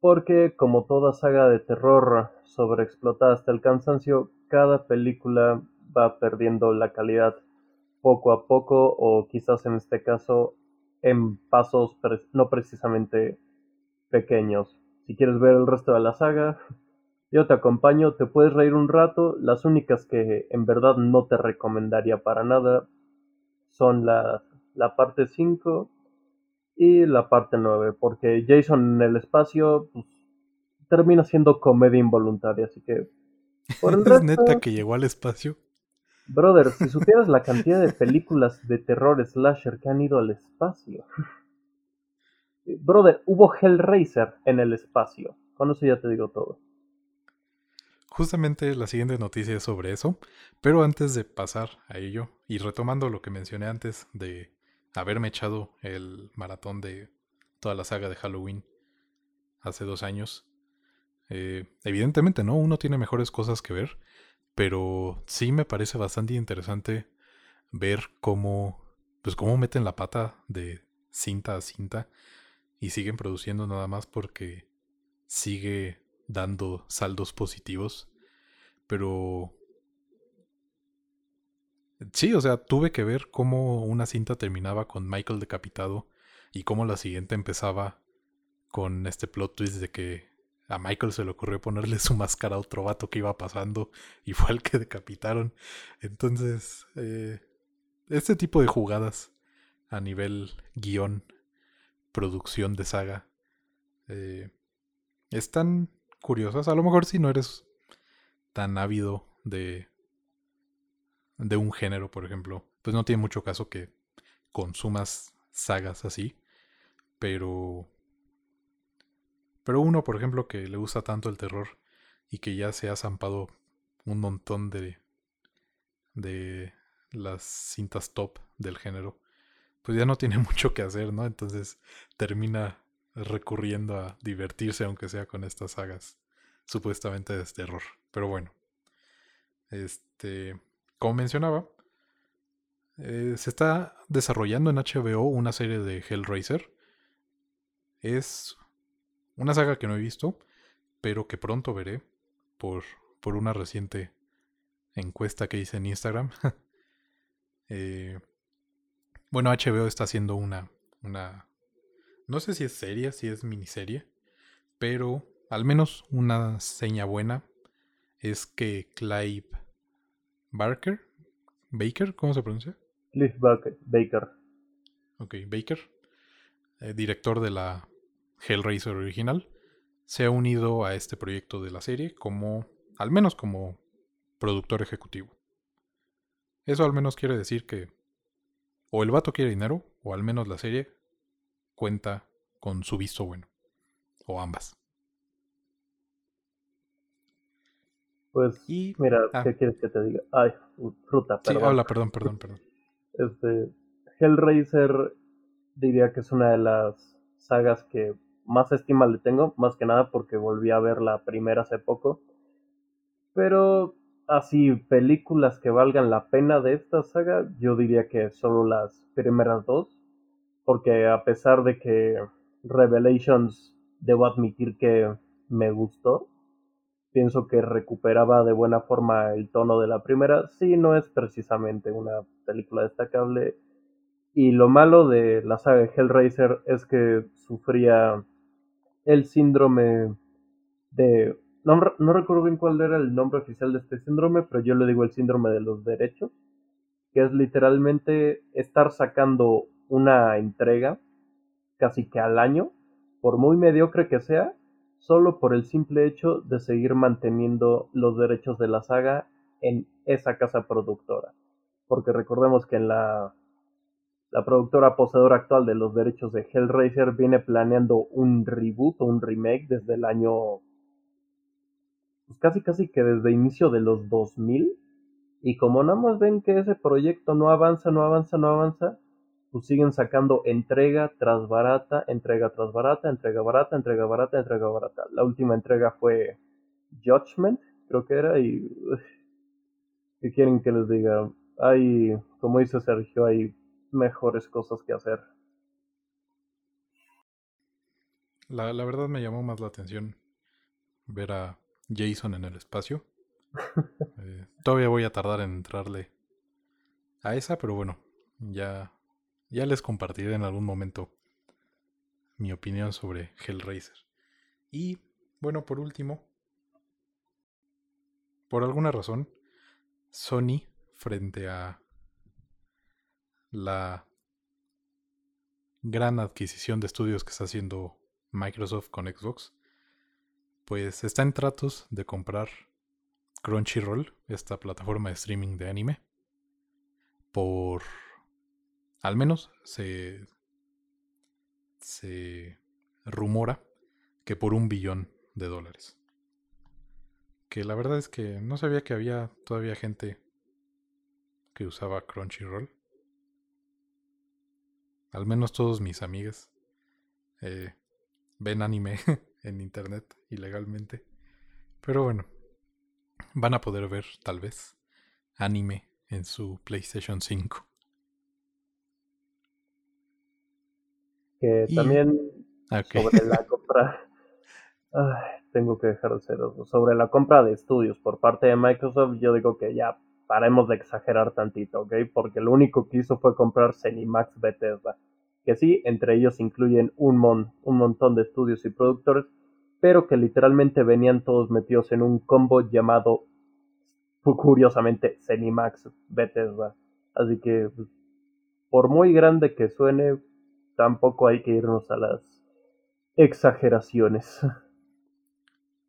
S3: porque, como toda saga de terror sobreexplotada hasta el cansancio, cada película va perdiendo la calidad poco a poco o quizás en este caso en pasos no precisamente pequeños. Si quieres ver el resto de la saga, yo te acompaño, te puedes reír un rato. Las únicas que en verdad no te recomendaría para nada son las, la parte 5 y la parte 9, porque Jason en el espacio pues, termina siendo comedia involuntaria, así que...
S2: Por el ¿Es neta que llegó al espacio?
S3: Brother, si supieras la cantidad de películas de terror slasher que han ido al espacio. Brother, hubo Hellraiser en el espacio. Con eso ya te digo todo.
S2: Justamente la siguiente noticia es sobre eso, pero antes de pasar a ello, y retomando lo que mencioné antes de haberme echado el maratón de toda la saga de Halloween hace dos años, eh, evidentemente no, uno tiene mejores cosas que ver, pero sí me parece bastante interesante ver cómo, pues cómo meten la pata de cinta a cinta y siguen produciendo nada más porque sigue dando saldos positivos. Pero... Sí, o sea, tuve que ver cómo una cinta terminaba con Michael decapitado y cómo la siguiente empezaba con este plot twist de que a Michael se le ocurrió ponerle su máscara a otro vato que iba pasando y fue el que decapitaron. Entonces, eh, este tipo de jugadas a nivel guion, producción de saga, eh, están curiosas. A lo mejor si no eres tan ávido de, de un género, por ejemplo, pues no tiene mucho caso que consumas sagas así. Pero pero uno, por ejemplo, que le gusta tanto el terror y que ya se ha zampado un montón de, de las cintas top del género, pues ya no tiene mucho que hacer, ¿no? Entonces termina recurriendo a divertirse, aunque sea con estas sagas supuestamente de terror. Pero bueno, este, como mencionaba, eh, se está desarrollando en HBO una serie de Hellraiser. Es una saga que no he visto, pero que pronto veré por, por una reciente encuesta que hice en Instagram. eh, bueno, HBO está haciendo una, una... No sé si es serie, si es miniserie, pero al menos una seña buena es que Clive Barker, Baker, ¿cómo se pronuncia?
S3: Clive Baker. Baker.
S2: Ok, Baker, eh, director de la Hellraiser original, se ha unido a este proyecto de la serie como, al menos como productor ejecutivo. Eso al menos quiere decir que o el vato quiere dinero, o al menos la serie cuenta con su visto bueno, o ambas.
S3: Pues, y, mira, ah. ¿qué quieres que te diga? Ay, fruta,
S2: perdón. Sí, habla, perdón, perdón, perdón.
S3: Este, Hellraiser diría que es una de las sagas que más estima le tengo, más que nada porque volví a ver la primera hace poco. Pero así, películas que valgan la pena de esta saga, yo diría que solo las primeras dos. Porque a pesar de que Revelations debo admitir que me gustó, pienso que recuperaba de buena forma el tono de la primera. Sí, no es precisamente una película destacable. Y lo malo de la saga Hellraiser es que sufría el síndrome de... No, no, recuerdo bien cuál era el nombre oficial de este síndrome, pero yo le digo el síndrome de los derechos, que es literalmente estar sacando una entrega casi que al año, por muy mediocre que sea, solo por el simple hecho de seguir manteniendo los derechos de la saga en esa casa productora. Porque recordemos que en la la productora poseedora actual de los derechos de Hellraiser viene planeando un reboot o un remake desde el año... Pues casi casi que desde inicio de los 2000. Y como nada más ven que ese proyecto no avanza, no avanza, no avanza, pues siguen sacando entrega tras barata, entrega tras barata, entrega barata, entrega barata, entrega barata. La última entrega fue Judgment, creo que era, y... ¿Qué quieren que les diga? Hay, como dice Sergio, hay mejores cosas que hacer.
S2: La, la verdad me llamó más la atención ver a Jason en el espacio. Eh, todavía voy a tardar en entrarle a esa, pero bueno, ya, ya les compartiré en algún momento mi opinión sobre Hellraiser. Y bueno, por último, por alguna razón, Sony frente a la gran adquisición de estudios que está haciendo Microsoft con Xbox, pues está en tratos de comprar Crunchyroll, esta plataforma de streaming de anime, por al menos se se rumora que por un billón de dólares. Que la verdad es que no sabía que había todavía gente que usaba Crunchyroll. Al menos todos mis amigas eh, ven anime en internet ilegalmente. Pero bueno, van a poder ver tal vez anime en su PlayStation 5.
S3: Que también sobre la compra. tengo que dejar de ser Sobre la compra de estudios por parte de Microsoft, yo digo que ya paremos de exagerar tantito, ¿ok? Porque lo único que hizo fue comprar Cenimax Bethesda. Que sí, entre ellos incluyen un, mon, un montón de estudios y productores, pero que literalmente venían todos metidos en un combo llamado, curiosamente, Cenimax Bethesda. Así que, pues, por muy grande que suene, tampoco hay que irnos a las exageraciones.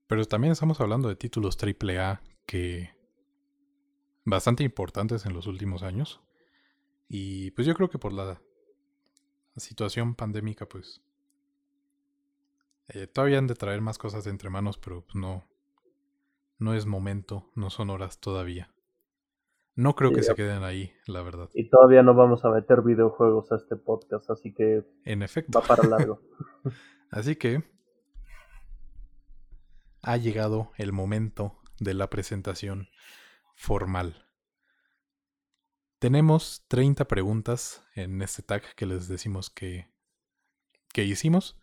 S2: Pero también estamos hablando de títulos AAA que bastante importantes en los últimos años. Y pues yo creo que por la situación pandémica, pues eh, todavía han de traer más cosas entre manos, pero pues no, no es momento, no son horas todavía. No creo que se queden ahí, la verdad.
S3: Y todavía no vamos a meter videojuegos a este podcast, así que
S2: en efecto.
S3: va para largo.
S2: así que ha llegado el momento de la presentación formal. Tenemos 30 preguntas en este tag que les decimos que, que hicimos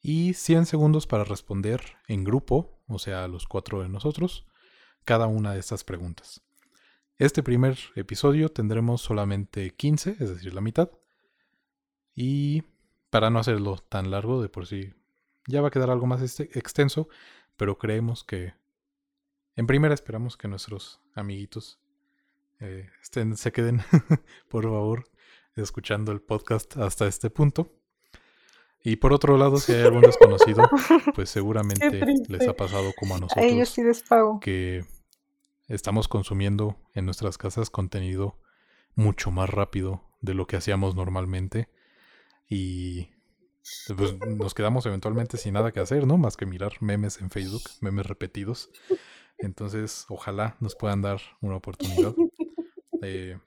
S2: y 100 segundos para responder en grupo, o sea, los cuatro de nosotros, cada una de estas preguntas. Este primer episodio tendremos solamente 15, es decir, la mitad. Y para no hacerlo tan largo, de por sí ya va a quedar algo más este, extenso, pero creemos que en primera esperamos que nuestros amiguitos eh, estén, se queden, por favor, escuchando el podcast hasta este punto. Y por otro lado, si hay algún desconocido, pues seguramente les ha pasado como a nosotros.
S4: A ellos sí les pago.
S2: Que estamos consumiendo en nuestras casas contenido mucho más rápido de lo que hacíamos normalmente y pues nos quedamos eventualmente sin nada que hacer, ¿no? Más que mirar memes en Facebook, memes repetidos. Entonces, ojalá nos puedan dar una oportunidad. Eh,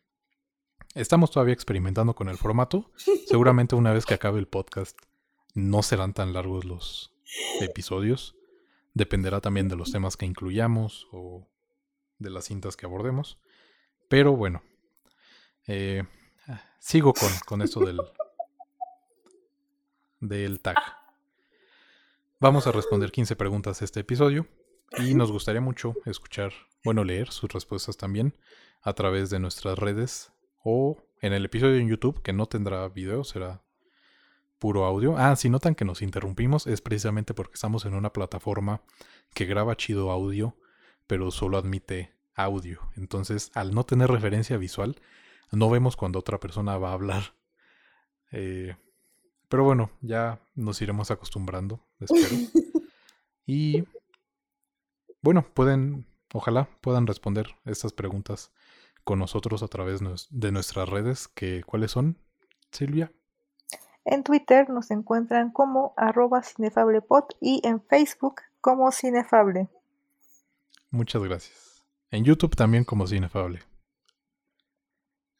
S2: estamos todavía experimentando con el formato. Seguramente una vez que acabe el podcast no serán tan largos los episodios. Dependerá también de los temas que incluyamos o de las cintas que abordemos. Pero bueno, eh, sigo con, con esto del, del tag. Vamos a responder 15 preguntas este episodio y nos gustaría mucho escuchar, bueno, leer sus respuestas también a través de nuestras redes o en el episodio en YouTube que no tendrá video, será puro audio. Ah, si notan que nos interrumpimos es precisamente porque estamos en una plataforma que graba chido audio pero solo admite audio. Entonces, al no tener referencia visual, no vemos cuando otra persona va a hablar. Eh, pero bueno, ya nos iremos acostumbrando, espero. y bueno, pueden, ojalá puedan responder estas preguntas con nosotros a través de nuestras redes, que ¿cuáles son, Silvia?
S4: En Twitter nos encuentran como arroba cinefablepod y en Facebook como cinefable.
S2: Muchas gracias. En YouTube también como Cinefable.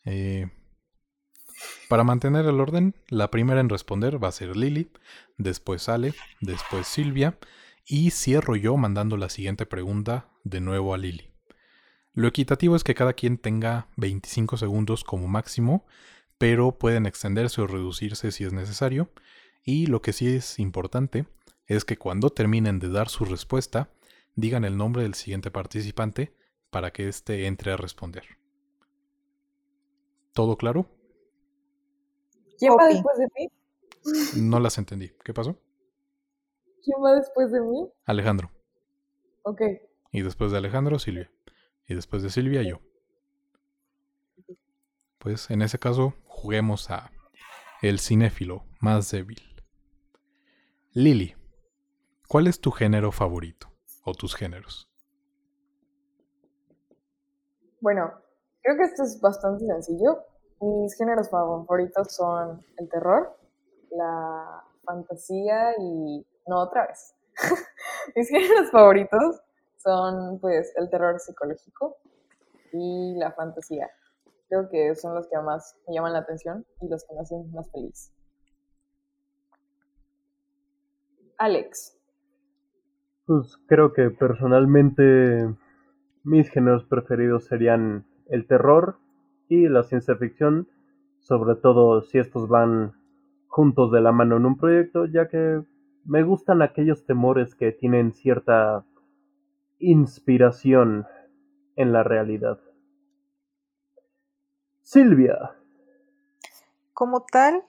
S2: Eh, para mantener el orden, la primera en responder va a ser Lili, después Ale, después Silvia y cierro yo mandando la siguiente pregunta de nuevo a Lili. Lo equitativo es que cada quien tenga 25 segundos como máximo, pero pueden extenderse o reducirse si es necesario. Y lo que sí es importante es que cuando terminen de dar su respuesta, digan el nombre del siguiente participante para que éste entre a responder. ¿Todo claro?
S1: ¿Quién va después de mí?
S2: No las entendí. ¿Qué pasó?
S1: ¿Quién va después de mí?
S2: Alejandro.
S1: Ok.
S2: Y después de Alejandro, Silvia. Y después de Silvia, yo. Pues en ese caso, juguemos a el cinéfilo más débil. Lily, ¿cuál es tu género favorito o tus géneros?
S1: Bueno, creo que esto es bastante sencillo. Mis géneros favoritos son el terror, la fantasía y... No, otra vez. Mis géneros favoritos son pues el terror psicológico y la fantasía. Creo que son los que más me llaman la atención y los que me hacen más feliz. Alex.
S3: Pues creo que personalmente mis géneros preferidos serían el terror y la ciencia ficción, sobre todo si estos van juntos de la mano en un proyecto, ya que me gustan aquellos temores que tienen cierta inspiración en la realidad. Silvia.
S4: Como tal,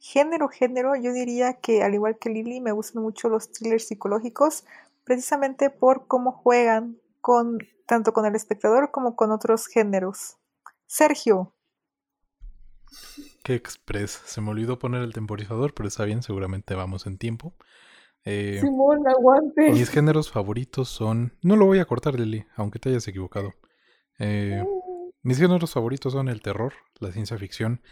S4: género, género, yo diría que al igual que Lily, me gustan mucho los thrillers psicológicos, precisamente por cómo juegan con tanto con el espectador como con otros géneros. Sergio.
S2: Qué express. Se me olvidó poner el temporizador, pero está bien, seguramente vamos en tiempo.
S1: Eh, Simón, aguante.
S2: Mis géneros favoritos son. No lo voy a cortar, Lili, aunque te hayas equivocado. Eh, mis géneros favoritos son el terror, la ciencia ficción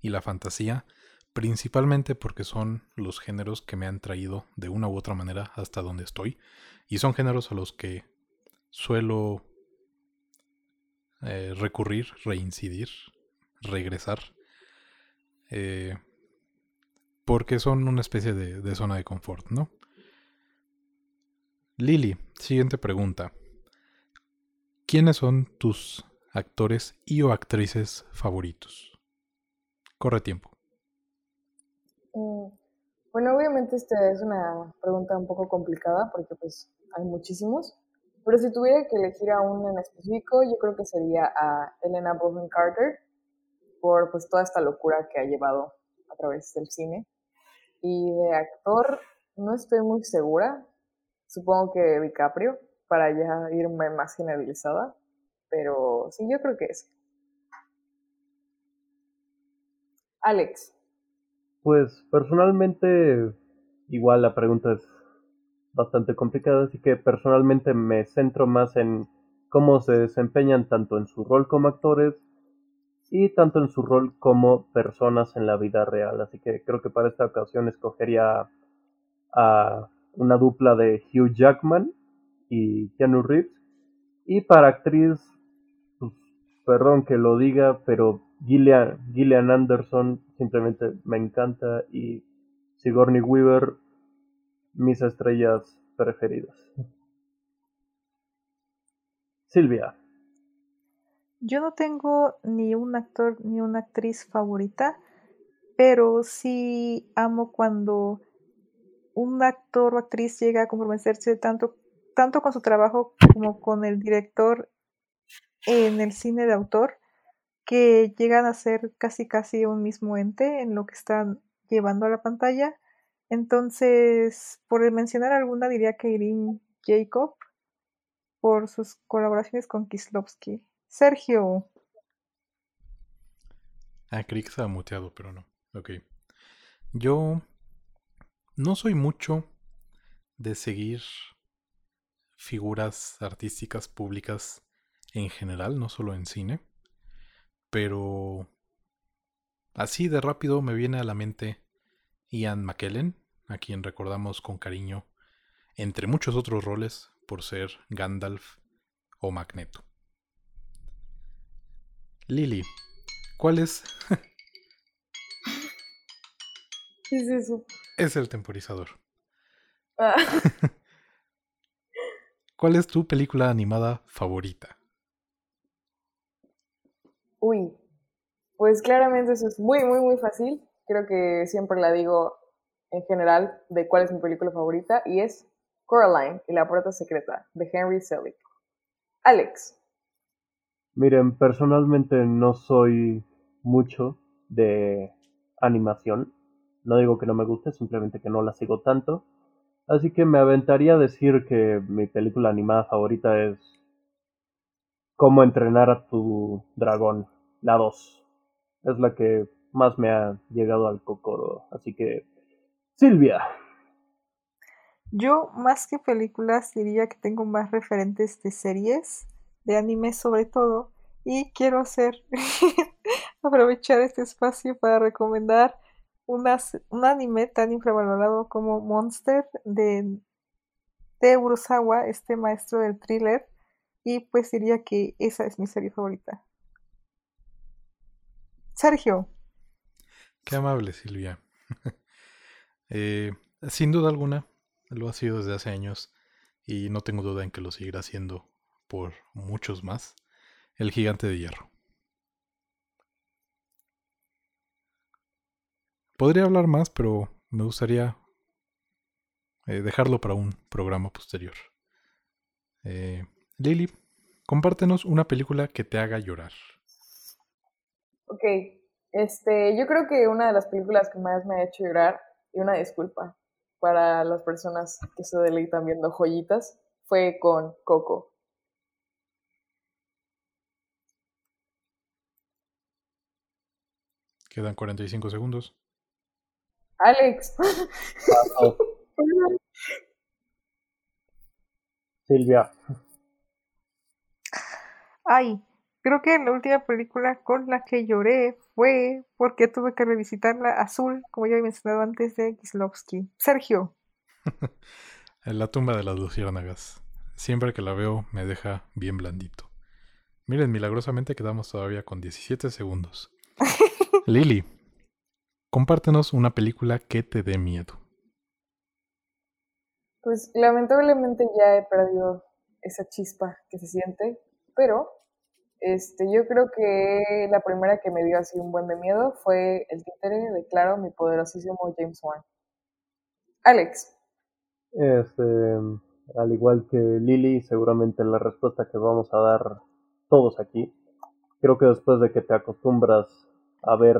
S2: y la fantasía, principalmente porque son los géneros que me han traído de una u otra manera hasta donde estoy. Y son géneros a los que suelo eh, recurrir, reincidir, regresar. porque son una especie de, de zona de confort, ¿no? Lili, siguiente pregunta. ¿Quiénes son tus actores y o actrices favoritos? Corre tiempo.
S1: Mm, bueno, obviamente esta es una pregunta un poco complicada porque pues hay muchísimos, pero si tuviera que elegir a uno en específico, yo creo que sería a Elena Bonham Carter por pues toda esta locura que ha llevado a través del cine. Y de actor no estoy muy segura, Supongo que DiCaprio, para ya irme más generalizada. Pero sí, yo creo que es. Alex.
S3: Pues personalmente, igual la pregunta es bastante complicada, así que personalmente me centro más en cómo se desempeñan tanto en su rol como actores y tanto en su rol como personas en la vida real. Así que creo que para esta ocasión escogería a una dupla de Hugh Jackman y Keanu Reeves. Y para actriz, pues, perdón que lo diga, pero Gillian, Gillian Anderson simplemente me encanta y Sigourney Weaver, mis estrellas preferidas. Silvia.
S4: Yo no tengo ni un actor ni una actriz favorita, pero sí amo cuando un actor o actriz llega a comprometerse tanto, tanto con su trabajo como con el director en el cine de autor, que llegan a ser casi casi un mismo ente en lo que están llevando a la pantalla. Entonces, por mencionar alguna, diría que Irene Jacob, por sus colaboraciones con Kislovsky. Sergio.
S2: Ah, creí que muteado, pero no. Ok. Yo no soy mucho de seguir figuras artísticas públicas en general, no solo en cine, pero así de rápido me viene a la mente Ian McKellen, a quien recordamos con cariño, entre muchos otros roles, por ser Gandalf o Magneto. Lily, ¿cuál es?
S1: ¿Qué es eso?
S2: Es el temporizador. Ah. ¿Cuál es tu película animada favorita?
S1: Uy, pues claramente eso es muy, muy, muy fácil. Creo que siempre la digo en general de cuál es mi película favorita y es Coraline y la puerta secreta de Henry Selick. Alex.
S3: Miren, personalmente no soy mucho de animación. No digo que no me guste, simplemente que no la sigo tanto. Así que me aventaría a decir que mi película animada favorita es Cómo entrenar a tu dragón, la 2. Es la que más me ha llegado al cocoro. Así que, Silvia.
S4: Yo, más que películas, diría que tengo más referentes de series, de anime sobre todo, y quiero hacer, aprovechar este espacio para recomendar un anime tan infravalorado como Monster de, de Urosawa, este maestro del thriller, y pues diría que esa es mi serie favorita. Sergio.
S2: Qué amable, Silvia. Eh, sin duda alguna, lo ha sido desde hace años y no tengo duda en que lo seguirá haciendo por muchos más. El gigante de hierro. Podría hablar más, pero me gustaría eh, dejarlo para un programa posterior. Eh, Lily, compártenos una película que te haga llorar.
S1: Ok, este, yo creo que una de las películas que más me ha hecho llorar, y una disculpa para las personas que se deleitan viendo joyitas, fue con Coco.
S2: Quedan 45 segundos.
S1: Alex.
S3: Silvia.
S4: Ay, Creo que la última película con la que lloré fue porque tuve que revisitarla azul, como ya he mencionado antes, de Kislovsky. Sergio.
S2: la tumba de las luciérnagas. Siempre que la veo me deja bien blandito. Miren, milagrosamente quedamos todavía con 17 segundos. Lili, compártenos una película que te dé miedo.
S1: Pues lamentablemente ya he perdido esa chispa que se siente, pero este, yo creo que la primera que me dio así un buen de miedo fue el títere de Claro, mi poderosísimo James Wan. Alex.
S3: Este, al igual que Lily, seguramente la respuesta que vamos a dar todos aquí, creo que después de que te acostumbras a ver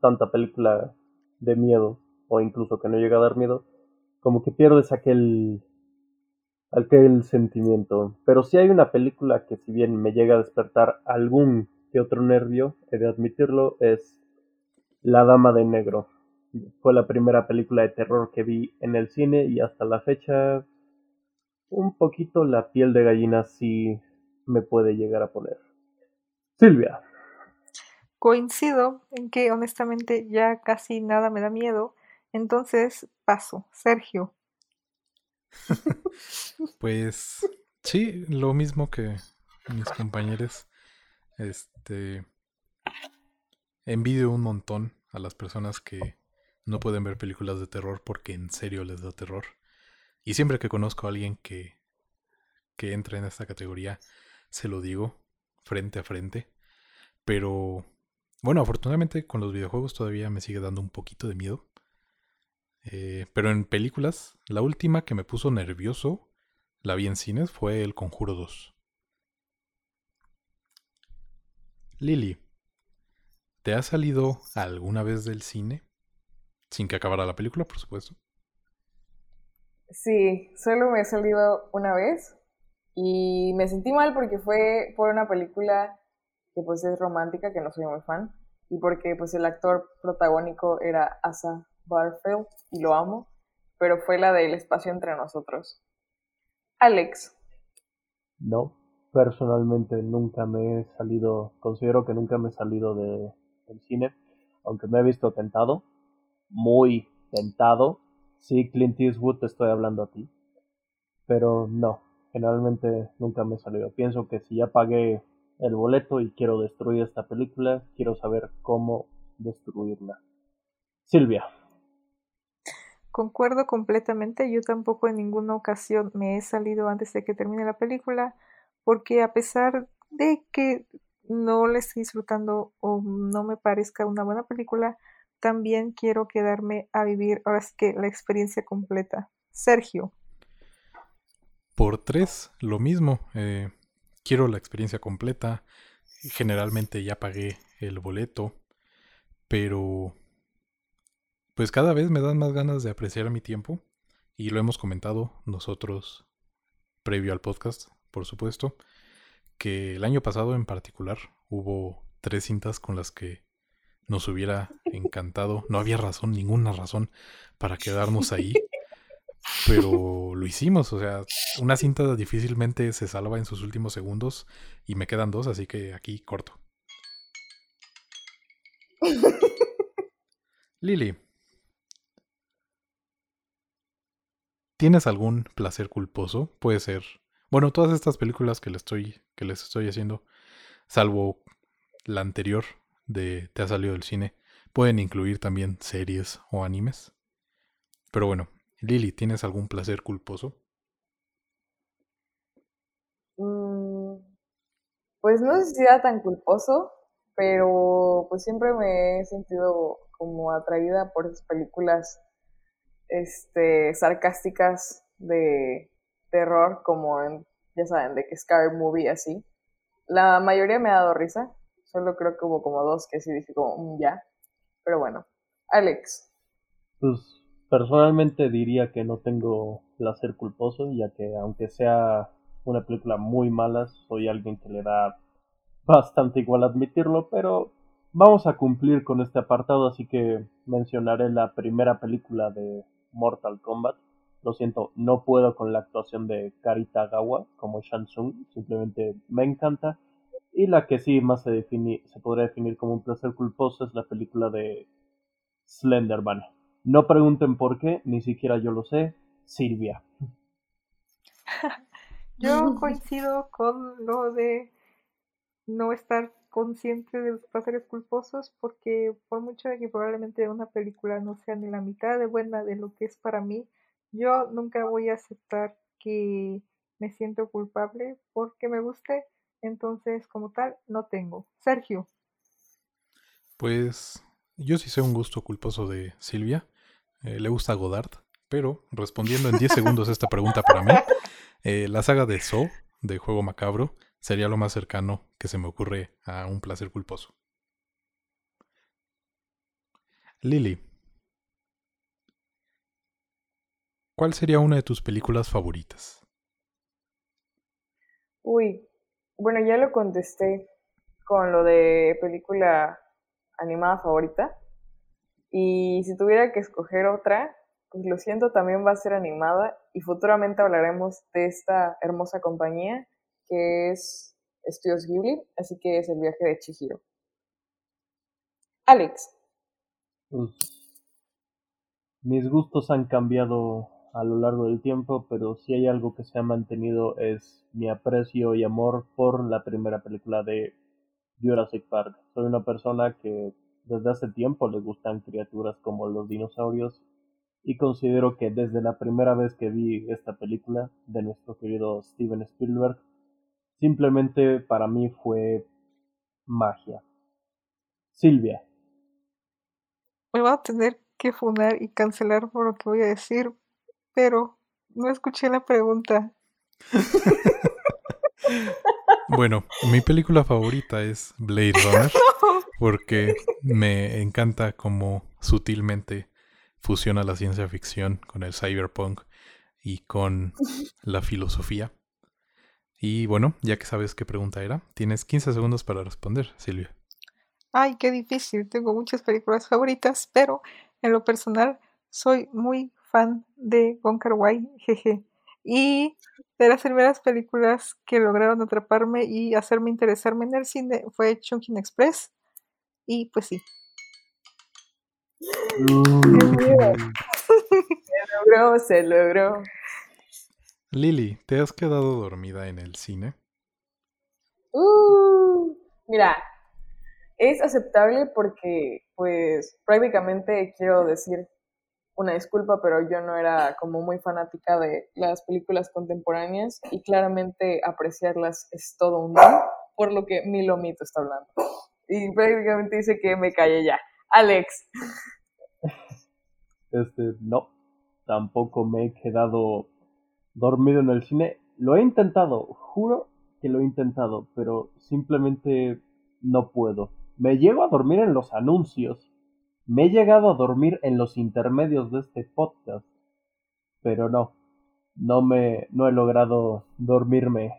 S3: tanta película de miedo, o incluso que no llega a dar miedo, como que pierdes aquel aquel sentimiento. Pero si hay una película que si bien me llega a despertar algún que otro nervio, he de admitirlo, es La Dama de Negro. Fue la primera película de terror que vi en el cine y hasta la fecha un poquito la piel de gallina sí me puede llegar a poner. Silvia.
S4: Coincido en que honestamente ya casi nada me da miedo, entonces paso. Sergio.
S2: pues sí, lo mismo que mis compañeros. Este envidio un montón a las personas que no pueden ver películas de terror porque en serio les da terror. Y siempre que conozco a alguien que, que entra en esta categoría, se lo digo frente a frente. Pero bueno, afortunadamente con los videojuegos todavía me sigue dando un poquito de miedo. Eh, pero en películas, la última que me puso nervioso, la vi en cines, fue El Conjuro 2. Lily, ¿te ha salido alguna vez del cine? Sin que acabara la película, por supuesto.
S1: Sí, solo me he salido una vez y me sentí mal porque fue por una película que pues es romántica, que no soy muy fan, y porque pues el actor protagónico era Asa Barfield y lo amo, pero fue la del espacio entre nosotros. Alex.
S3: No, personalmente nunca me he salido, considero que nunca me he salido de, del cine, aunque me he visto tentado, muy tentado. Sí, Clint Eastwood, te estoy hablando a ti. Pero no, generalmente nunca me he salido. Pienso que si ya pagué el boleto y quiero destruir esta película, quiero saber cómo destruirla. Silvia.
S4: Concuerdo completamente, yo tampoco en ninguna ocasión me he salido antes de que termine la película, porque a pesar de que no la esté disfrutando o no me parezca una buena película, también quiero quedarme a vivir ahora que la experiencia completa. Sergio.
S2: Por tres, lo mismo. Eh, quiero la experiencia completa. Generalmente ya pagué el boleto, pero pues cada vez me dan más ganas de apreciar mi tiempo y lo hemos comentado nosotros previo al podcast, por supuesto, que el año pasado en particular hubo tres cintas con las que nos hubiera encantado. No había razón, ninguna razón para quedarnos ahí. Pero lo hicimos, o sea, una cinta difícilmente se salva en sus últimos segundos y me quedan dos, así que aquí corto. Lili, ¿tienes algún placer culposo? Puede ser, bueno, todas estas películas que les estoy que les estoy haciendo, salvo la anterior de Te ha salido del cine, pueden incluir también series o animes. Pero bueno, Lili, ¿tienes algún placer culposo?
S1: Mm, pues no sé si sea tan culposo, pero pues siempre me he sentido como atraída por esas películas este, sarcásticas de terror, como en, ya saben, de que Scar Movie así. La mayoría me ha dado risa, solo creo que hubo como dos que sí dije como, mm, ya. Pero bueno, Alex.
S3: Pues Personalmente diría que no tengo placer culposo, ya que aunque sea una película muy mala, soy alguien que le da bastante igual admitirlo, pero vamos a cumplir con este apartado, así que mencionaré la primera película de Mortal Kombat. Lo siento, no puedo con la actuación de Karita Gawa como Shansung, simplemente me encanta. Y la que sí más se, se podría definir como un placer culposo es la película de Slenderman. No pregunten por qué, ni siquiera yo lo sé. Silvia.
S4: yo coincido con lo de no estar consciente de los placeres culposos porque por mucho de que probablemente una película no sea ni la mitad de buena de lo que es para mí, yo nunca voy a aceptar que me siento culpable porque me guste, entonces como tal no tengo. Sergio.
S2: Pues yo sí sé un gusto culposo de Silvia. Eh, le gusta Godard. Pero respondiendo en 10 segundos esta pregunta para mí, eh, la saga de So, de Juego Macabro, sería lo más cercano que se me ocurre a un placer culposo. Lily, ¿cuál sería una de tus películas favoritas?
S1: Uy, bueno, ya lo contesté con lo de película animada favorita. Y si tuviera que escoger otra, pues lo siento, también va a ser animada y futuramente hablaremos de esta hermosa compañía que es Estudios Ghibli, así que es el viaje de Chihiro. Alex.
S3: Mis gustos han cambiado a lo largo del tiempo, pero si hay algo que se ha mantenido es mi aprecio y amor por la primera película de Jurassic Park. Soy una persona que desde hace tiempo le gustan criaturas como los dinosaurios y considero que desde la primera vez que vi esta película de nuestro querido Steven Spielberg, simplemente para mí fue magia. Silvia.
S4: Me voy a tener que fundar y cancelar por lo que voy a decir, pero no escuché la pregunta.
S2: Bueno, mi película favorita es Blade Runner porque me encanta cómo sutilmente fusiona la ciencia ficción con el cyberpunk y con la filosofía. Y bueno, ya que sabes qué pregunta era, tienes 15 segundos para responder, Silvia.
S4: Ay, qué difícil. Tengo muchas películas favoritas, pero en lo personal soy muy fan de Goncar Wai, jeje. Y de las primeras películas que lograron atraparme y hacerme interesarme en el cine fue Chunkin Express. Y pues sí.
S1: se logró, se logró.
S2: Lili, ¿te has quedado dormida en el cine?
S1: Uh, mira, es aceptable porque, pues, prácticamente quiero decir una disculpa, pero yo no era como muy fanática de las películas contemporáneas y claramente apreciarlas es todo un don, por lo que mi lomito está hablando. Y prácticamente dice que me calle ya. Alex.
S3: Este, no, tampoco me he quedado dormido en el cine. Lo he intentado, juro que lo he intentado, pero simplemente no puedo. Me llego a dormir en los anuncios me he llegado a dormir en los intermedios de este podcast, pero no, no me, no he logrado dormirme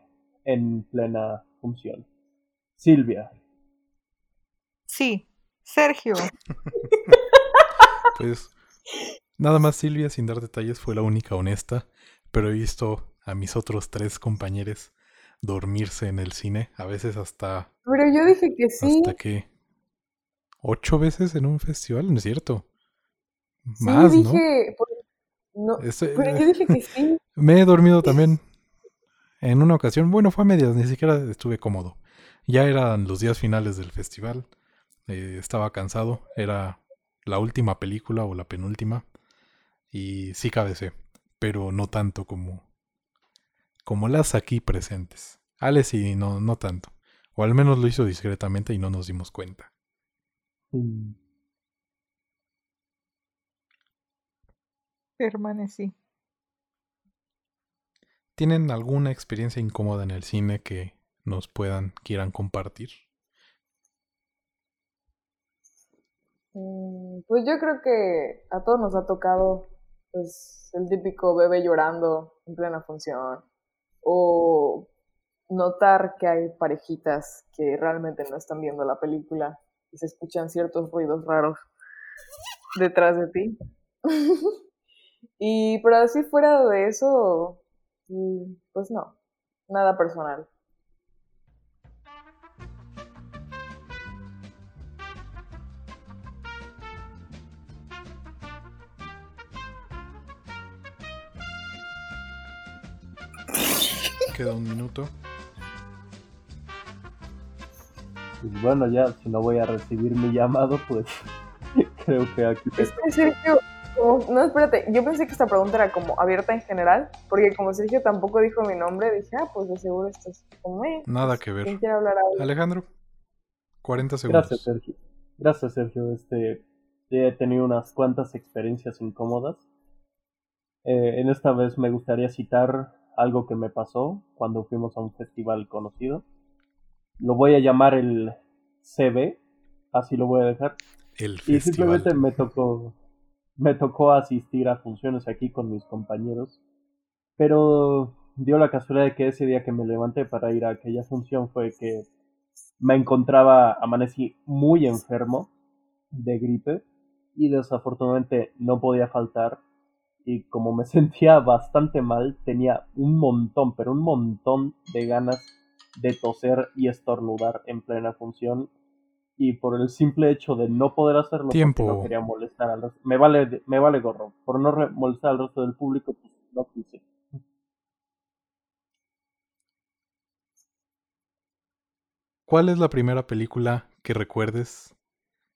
S3: en plena función. Silvia.
S4: Sí, Sergio.
S2: Pues nada más Silvia, sin dar detalles, fue la única honesta, pero he visto a mis otros tres compañeros dormirse en el cine, a veces hasta...
S1: Pero yo dije que sí.
S2: ¿Hasta que ¿Ocho veces en un festival? ¿No es cierto?
S1: Sí,
S2: Más, ¿no?
S1: dije. no,
S2: Ese-
S1: pero yo dije que sí.
S2: Me he dormido también en una ocasión. Bueno, fue a medias, ni siquiera estuve cómodo. Ya eran los días finales del festival. eh, estaba cansado. Era la última película o la penúltima. Y sí cabecé. Pero no tanto como, como las aquí presentes. Ale sí, no, no tanto. O al menos lo hizo discretamente y no nos dimos cuenta.
S3: Mm,
S4: Permanecí.
S2: ¿Tienen alguna experiencia incómoda en el cine que nos puedan, quieran compartir?
S1: Mm, Pues yo creo que a todos nos ha tocado pues el típico bebé llorando en plena función o notar que hay parejitas que realmente no están viendo la película y se escuchan ciertos ruidos raros detrás de ti. y pero así fuera de eso, mm, pues no, nada personal.
S2: Queda un minuto.
S3: Pues bueno, ya si no voy a recibir mi llamado, pues creo que aquí
S1: Es que Sergio, como- no, espérate, yo pensé que esta pregunta era como abierta en general, porque como Sergio tampoco dijo mi nombre, dije, ah, pues de seguro esto es como, eh,
S2: Nada
S1: pues,
S2: que ver.
S1: ¿Quién quiere hablar ahora?
S2: Alejandro, 40 segundos.
S3: Gracias, Sergio. Gracias, Sergio. Este, he tenido unas cuantas experiencias incómodas. Eh, en esta vez me gustaría citar algo que me pasó cuando fuimos a un festival conocido. Lo voy a llamar el CB, así lo voy a dejar.
S2: El
S3: Y
S2: festival.
S3: simplemente me tocó, me tocó asistir a funciones aquí con mis compañeros. Pero dio la casualidad de que ese día que me levanté para ir a aquella función fue que me encontraba, amanecí muy enfermo de gripe y desafortunadamente no podía faltar. Y como me sentía bastante mal, tenía un montón, pero un montón de ganas de toser y estornudar en plena función y por el simple hecho de no poder hacerlo
S2: Tiempo.
S3: no quería molestar al resto me vale me vale gorro por no molestar al resto del público pues no quise
S2: ¿Cuál es la primera película que recuerdes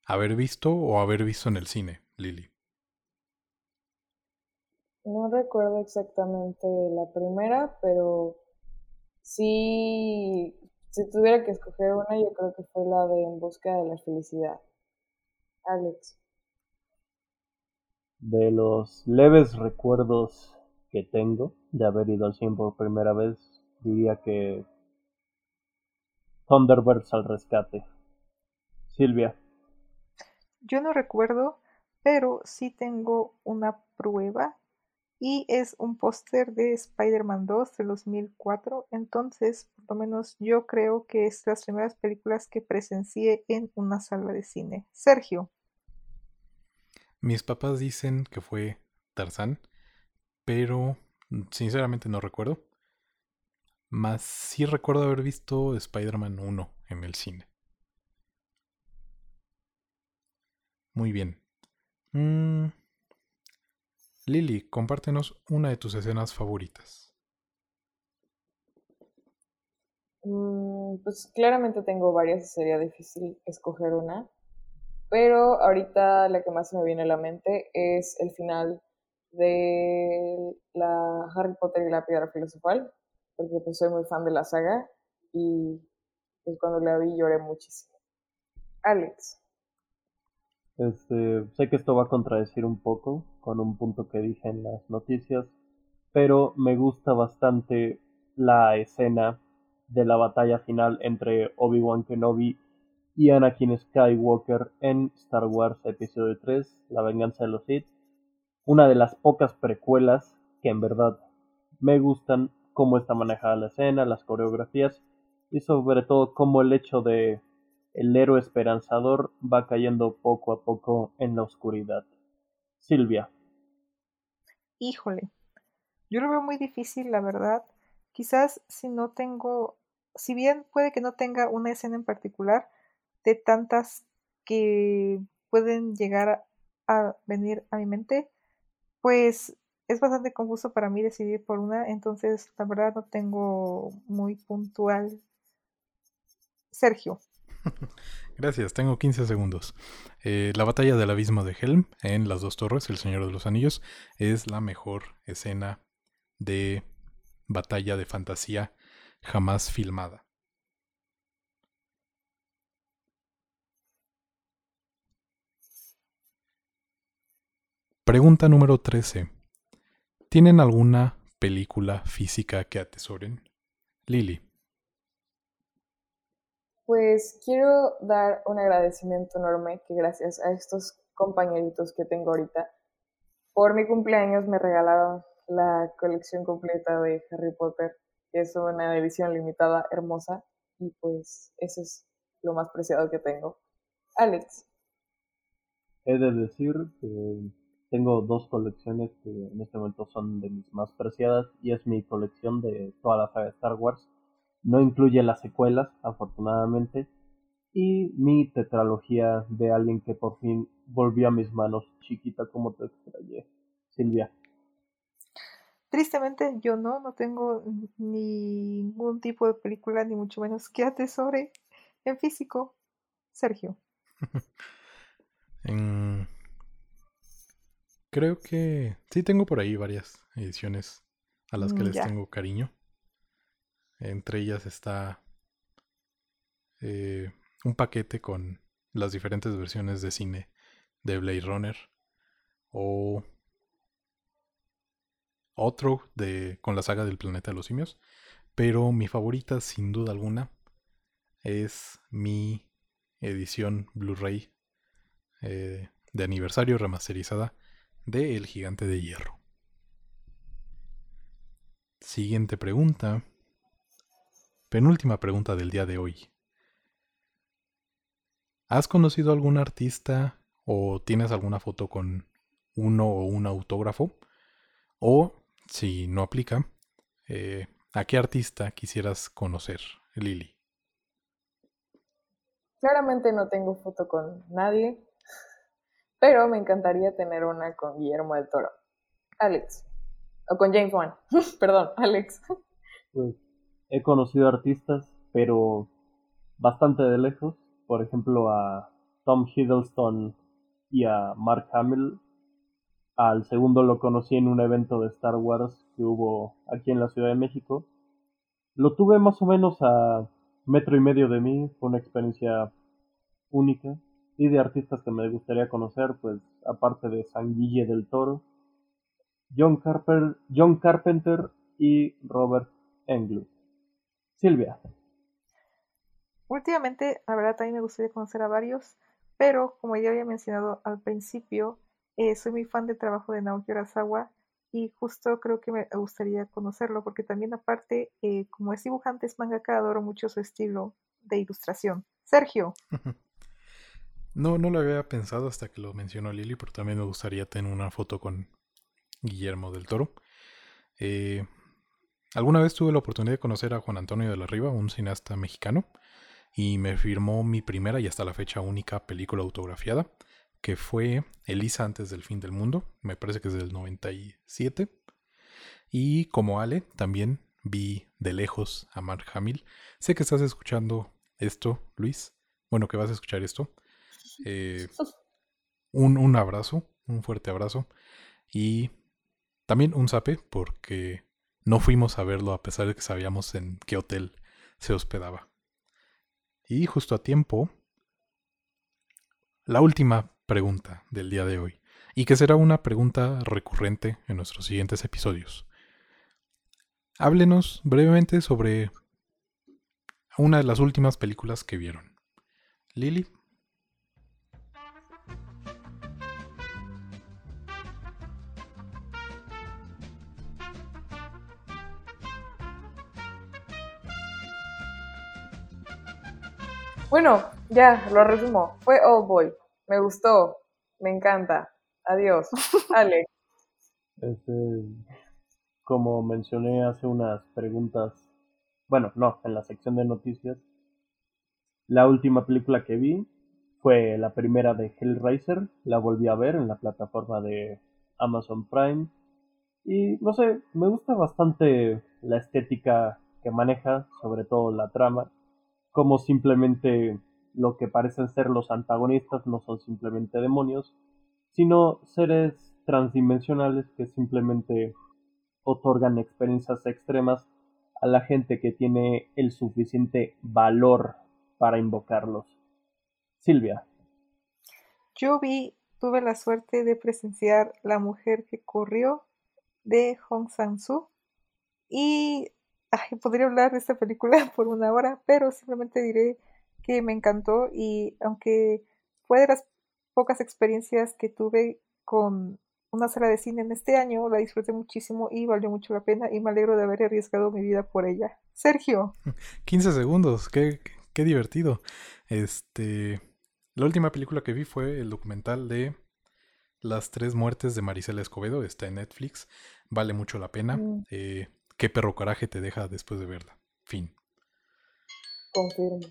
S2: haber visto o haber visto en el cine, Lili?
S1: No recuerdo exactamente la primera, pero sí, si tuviera que escoger una, yo creo que fue la de En busca de la felicidad. Alex.
S3: de los leves recuerdos que tengo de haber ido al cine por primera vez diría que Thunderbirds al rescate Silvia
S4: Yo no recuerdo, pero sí tengo una prueba y es un póster de Spider-Man 2 del 2004. Entonces, por lo menos yo creo que es las primeras películas que presencié en una sala de cine. Sergio,
S2: Mis papás dicen que fue Tarzán, pero mm, sinceramente no recuerdo. Más sí recuerdo haber visto Spider-Man 1 en el cine. Muy bien. Mm, Lili, compártenos una de tus escenas favoritas.
S1: Mm, pues claramente tengo varias y sería difícil escoger una, pero ahorita la que más me viene a la mente es el final de la Harry Potter y la Piedra Filosofal, porque pues soy muy fan de la saga y pues cuando la vi lloré muchísimo. Alex,
S3: Este, sé que esto va a contradecir un poco con un punto que dije en las noticias, pero me gusta bastante la escena de la batalla final entre Obi-Wan Kenobi y Anakin Skywalker en Star Wars Episodio 3, La venganza de los Sith. Una de las pocas precuelas que en verdad me gustan, cómo está manejada la escena, las coreografías y sobre todo cómo el hecho de el héroe esperanzador va cayendo poco a poco en la oscuridad. Silvia.
S4: Híjole, yo lo veo muy difícil, la verdad. Quizás si no tengo, si bien puede que no tenga una escena en particular, de tantas que pueden llegar a venir a mi mente, pues es bastante confuso para mí decidir por una, entonces la verdad no tengo muy puntual. Sergio.
S2: Gracias, tengo 15 segundos. Eh, la batalla del abismo de Helm en Las Dos Torres, El Señor de los Anillos, es la mejor escena de batalla de fantasía jamás filmada. Pregunta número 13. ¿Tienen alguna película física que atesoren? Lily.
S1: Pues quiero dar un agradecimiento enorme que gracias a estos compañeritos que tengo ahorita, por mi cumpleaños me regalaron la colección completa de Harry Potter, que es una edición limitada hermosa y pues eso es lo más preciado que tengo. Alex.
S3: He de decir que tengo dos colecciones que en este momento son de mis más preciadas y es mi colección de toda la saga de Star Wars. No incluye las secuelas, afortunadamente, y mi tetralogía de alguien que por fin volvió a mis manos, chiquita como te extrañé. Silvia.
S4: Tristemente yo no, no tengo ningún tipo de película, ni mucho menos que atesore en físico. Sergio.
S2: Creo que sí tengo por ahí varias ediciones a las que mm, les tengo cariño. Entre ellas está eh, un paquete con las diferentes versiones de cine de Blade Runner o otro de con la saga del planeta de los simios, pero mi favorita sin duda alguna es mi edición Blu-ray eh, de aniversario remasterizada de El Gigante de Hierro. Siguiente pregunta. Penúltima pregunta del día de hoy. ¿Has conocido algún artista o tienes alguna foto con uno o un autógrafo? O, si no aplica, eh, ¿a qué artista quisieras conocer, Lili?
S1: Claramente no tengo foto con nadie, pero me encantaría tener una con Guillermo del Toro. Alex. O con James Wan. Perdón, Alex.
S3: Pues he conocido artistas, pero bastante de lejos. Por ejemplo, a Tom Hiddleston y a Mark Hamill. Al segundo lo conocí en un evento de Star Wars que hubo aquí en la Ciudad de México. Lo tuve más o menos a metro y medio de mí. Fue una experiencia única y de artistas que me gustaría conocer, pues aparte de San Guille del Toro, John, John Carpenter y Robert Englund. Silvia.
S4: Últimamente, la verdad, también me gustaría conocer a varios, pero como ya había mencionado al principio, eh, soy muy fan del trabajo de Naoki Urasawa y justo creo que me gustaría conocerlo porque también aparte, eh, como es dibujante, es mangaka, adoro mucho su estilo de ilustración. Sergio.
S2: No, no lo había pensado hasta que lo mencionó Lili, pero también me gustaría tener una foto con Guillermo del Toro. Eh, alguna vez tuve la oportunidad de conocer a Juan Antonio de la Riva, un cineasta mexicano, y me firmó mi primera y hasta la fecha única película autografiada, que fue Elisa antes del fin del mundo, me parece que es del 97. Y como Ale, también vi de lejos a Mark Hamill. Sé que estás escuchando esto, Luis. Bueno, que vas a escuchar esto. Eh, un, un abrazo, un fuerte abrazo. Y también un sape porque no fuimos a verlo a pesar de que sabíamos en qué hotel se hospedaba. Y justo a tiempo, la última pregunta del día de hoy, y que será una pregunta recurrente en nuestros siguientes episodios. Háblenos brevemente sobre una de las últimas películas que vieron. Lily.
S1: Bueno, Ya, lo resumo. Fue Old Boy. Me gustó. Me encanta. Adiós. Alex.
S3: Este, como mencioné hace unas preguntas, bueno, no, en la sección de noticias, la última película que vi fue la primera de Hellraiser, la volví a ver en la plataforma de Amazon Prime y no sé, me gusta bastante la estética que maneja, sobre todo la trama, como simplemente lo que parecen ser los antagonistas no son simplemente demonios, sino seres transdimensionales que simplemente otorgan experiencias extremas a la gente que tiene el suficiente valor para invocarlos. Silvia.
S4: Yo vi, tuve la suerte de presenciar La mujer que corrió de Hong Sang-soo y ay, podría hablar de esta película por una hora, pero simplemente diré que me encantó y aunque fue de las pocas experiencias que tuve con una sala de cine en este año, la disfruté muchísimo y valió mucho la pena y me alegro de haber arriesgado mi vida por ella. Sergio.
S2: 15 segundos, qué, qué divertido. Este, la última película que vi fue el documental de Las tres muertes de Maricela Escobedo, está en Netflix, vale mucho la pena.
S1: Mm.
S2: Eh, qué perro coraje te deja después de verla. Fin.
S1: Confirmo.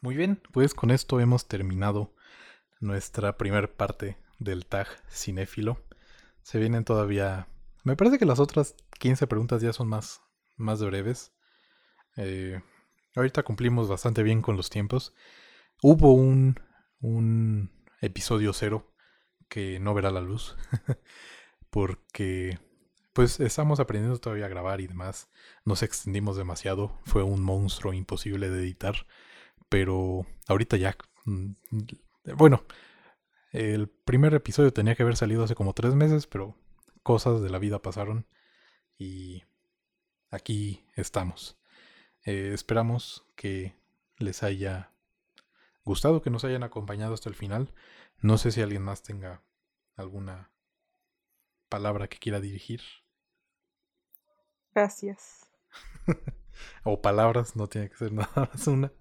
S2: Muy bien, pues con esto hemos terminado nuestra primera parte del tag cinéfilo. Se vienen todavía... Me parece que las otras 15 preguntas ya son más, más breves. Eh, ahorita cumplimos bastante bien con los tiempos. Hubo un, un episodio cero que no verá la luz. porque pues estamos aprendiendo todavía a grabar y demás. Nos extendimos demasiado. Fue un monstruo imposible de editar. Pero ahorita ya... mm, Bueno, el primer episodio tenía que haber salido hace como tres meses, pero cosas de la vida pasaron y aquí estamos. Eh, esperamos que les haya gustado, que nos hayan acompañado hasta el final. No sé si alguien más tenga alguna palabra que quiera dirigir.
S4: Gracias.
S2: o palabras, no tiene que ser nada más una.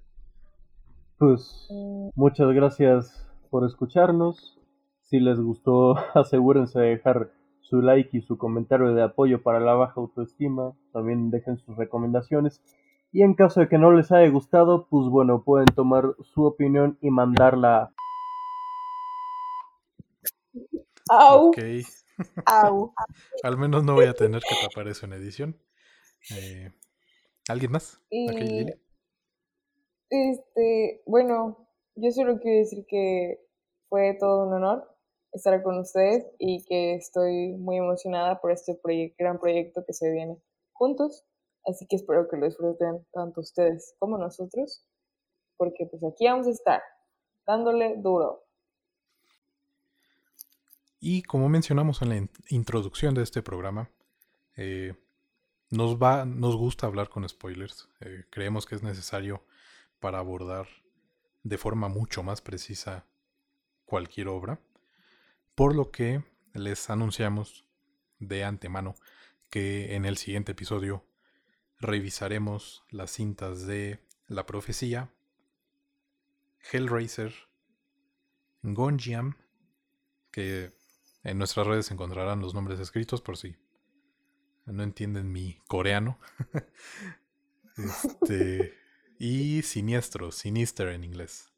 S3: Pues muchas gracias por escucharnos. Si les gustó, asegúrense de dejar su like y su comentario de apoyo para la baja autoestima. También dejen sus recomendaciones. Y en caso de que no les haya gustado, pues bueno, pueden tomar su opinión y mandarla.
S1: Au.
S2: Ok.
S4: Au.
S2: Al menos no voy a tener que tapar eso en edición. Eh, ¿Alguien más?
S1: Y, este, bueno, yo solo quiero decir que fue todo un honor estar con ustedes y que estoy muy emocionada por este proye- gran proyecto que se viene juntos. Así que espero que lo disfruten tanto ustedes como nosotros, porque pues aquí vamos a estar, dándole duro.
S2: Y como mencionamos en la in- introducción de este programa, eh, nos, va, nos gusta hablar con spoilers. Eh, creemos que es necesario para abordar de forma mucho más precisa cualquier obra. Por lo que les anunciamos de antemano que en el siguiente episodio revisaremos las cintas de La Profecía, Hellraiser, Gonjiam, que en nuestras redes encontrarán los nombres escritos por si no entienden mi coreano. este, y Siniestro, Sinister en inglés.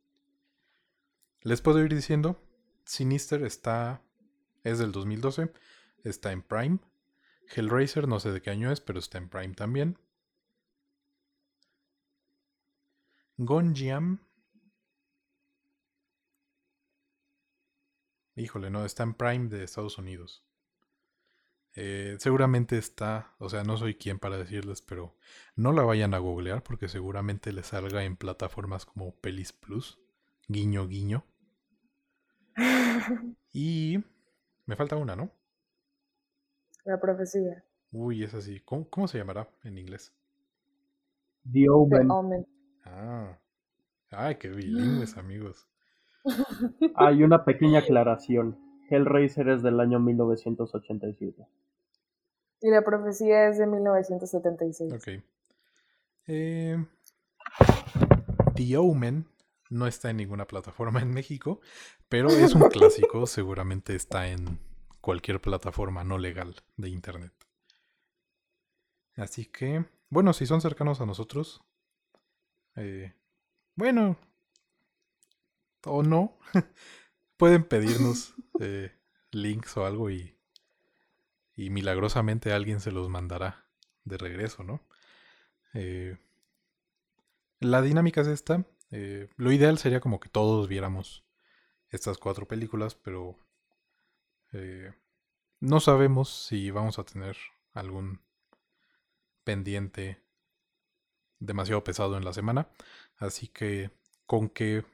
S2: Les puedo ir diciendo, Sinister está es del 2012, está en Prime. Hellraiser no sé de qué año es, pero está en Prime también. Gonjiam Híjole, no, está en Prime de Estados Unidos. Eh, seguramente está, o sea, no soy quien para decirles, pero no la vayan a googlear porque seguramente les salga en plataformas como Pelis Plus, guiño, guiño. Y me falta una, ¿no?
S1: La profecía.
S2: Uy, es así. ¿Cómo, cómo se llamará en inglés?
S3: The
S1: The
S3: Omen.
S1: Omen.
S2: Ah, ay, qué bilingües, amigos.
S3: Hay una pequeña aclaración. Hellraiser es del año 1987.
S1: Y la profecía es de 1976.
S2: Ok. Eh, The Omen no está en ninguna plataforma en México, pero es un clásico, seguramente está en cualquier plataforma no legal de internet. Así que, bueno, si son cercanos a nosotros, eh, bueno, o no, pueden pedirnos eh, links o algo y, y milagrosamente alguien se los mandará de regreso, ¿no? Eh, la dinámica es esta. Eh, lo ideal sería como que todos viéramos estas cuatro películas, pero eh, no sabemos si vamos a tener algún pendiente demasiado pesado en la semana. Así que con que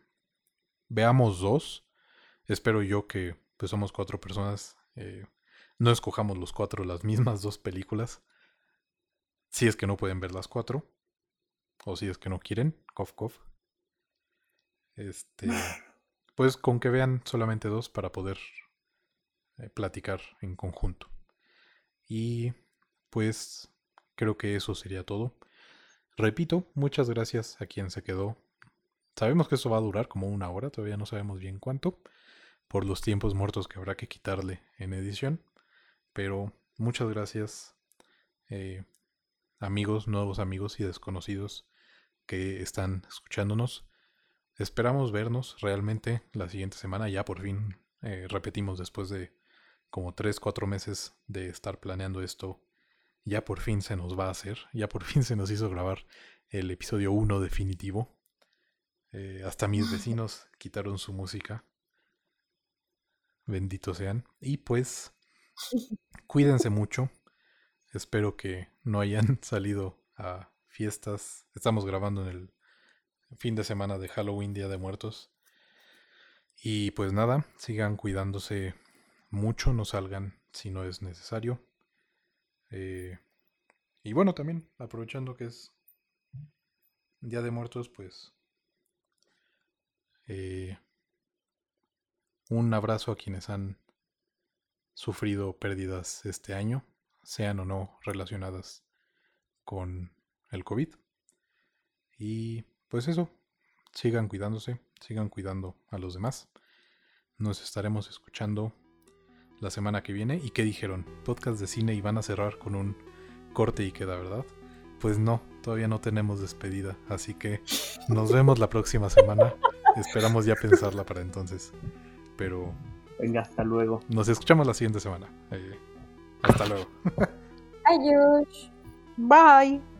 S2: veamos dos, espero yo que pues somos cuatro personas, eh, no escojamos los cuatro las mismas dos películas. Si es que no pueden ver las cuatro. O si es que no quieren. Cof, cof. Este. Pues con que vean solamente dos para poder eh, platicar en conjunto. Y pues creo que eso sería todo. Repito, muchas gracias a quien se quedó. Sabemos que esto va a durar como una hora, todavía no sabemos bien cuánto, por los tiempos muertos que habrá que quitarle en edición. Pero muchas gracias, eh, amigos, nuevos amigos y desconocidos que están escuchándonos. Esperamos vernos realmente la siguiente semana. Ya por fin eh, repetimos después de como 3, 4 meses de estar planeando esto. Ya por fin se nos va a hacer. Ya por fin se nos hizo grabar el episodio 1 definitivo. Eh, hasta mis vecinos quitaron su música. Benditos sean. Y pues, cuídense mucho. Espero que no hayan salido a fiestas. Estamos grabando en el fin de semana de Halloween, Día de Muertos. Y pues nada, sigan cuidándose mucho, no salgan si no es necesario. Eh, y bueno, también aprovechando que es Día de Muertos, pues eh, un abrazo a quienes han sufrido pérdidas este año, sean o no relacionadas con el COVID. Y pues eso, sigan cuidándose, sigan cuidando a los demás. Nos estaremos escuchando la semana que viene. ¿Y qué dijeron? Podcast de cine y van a cerrar con un corte y queda, ¿verdad? Pues no, todavía no tenemos despedida, así que nos vemos la próxima semana. Esperamos ya pensarla para entonces. Pero...
S3: Venga, hasta luego.
S2: Nos escuchamos la siguiente semana. Eh, hasta luego.
S1: Adiós.
S4: Bye.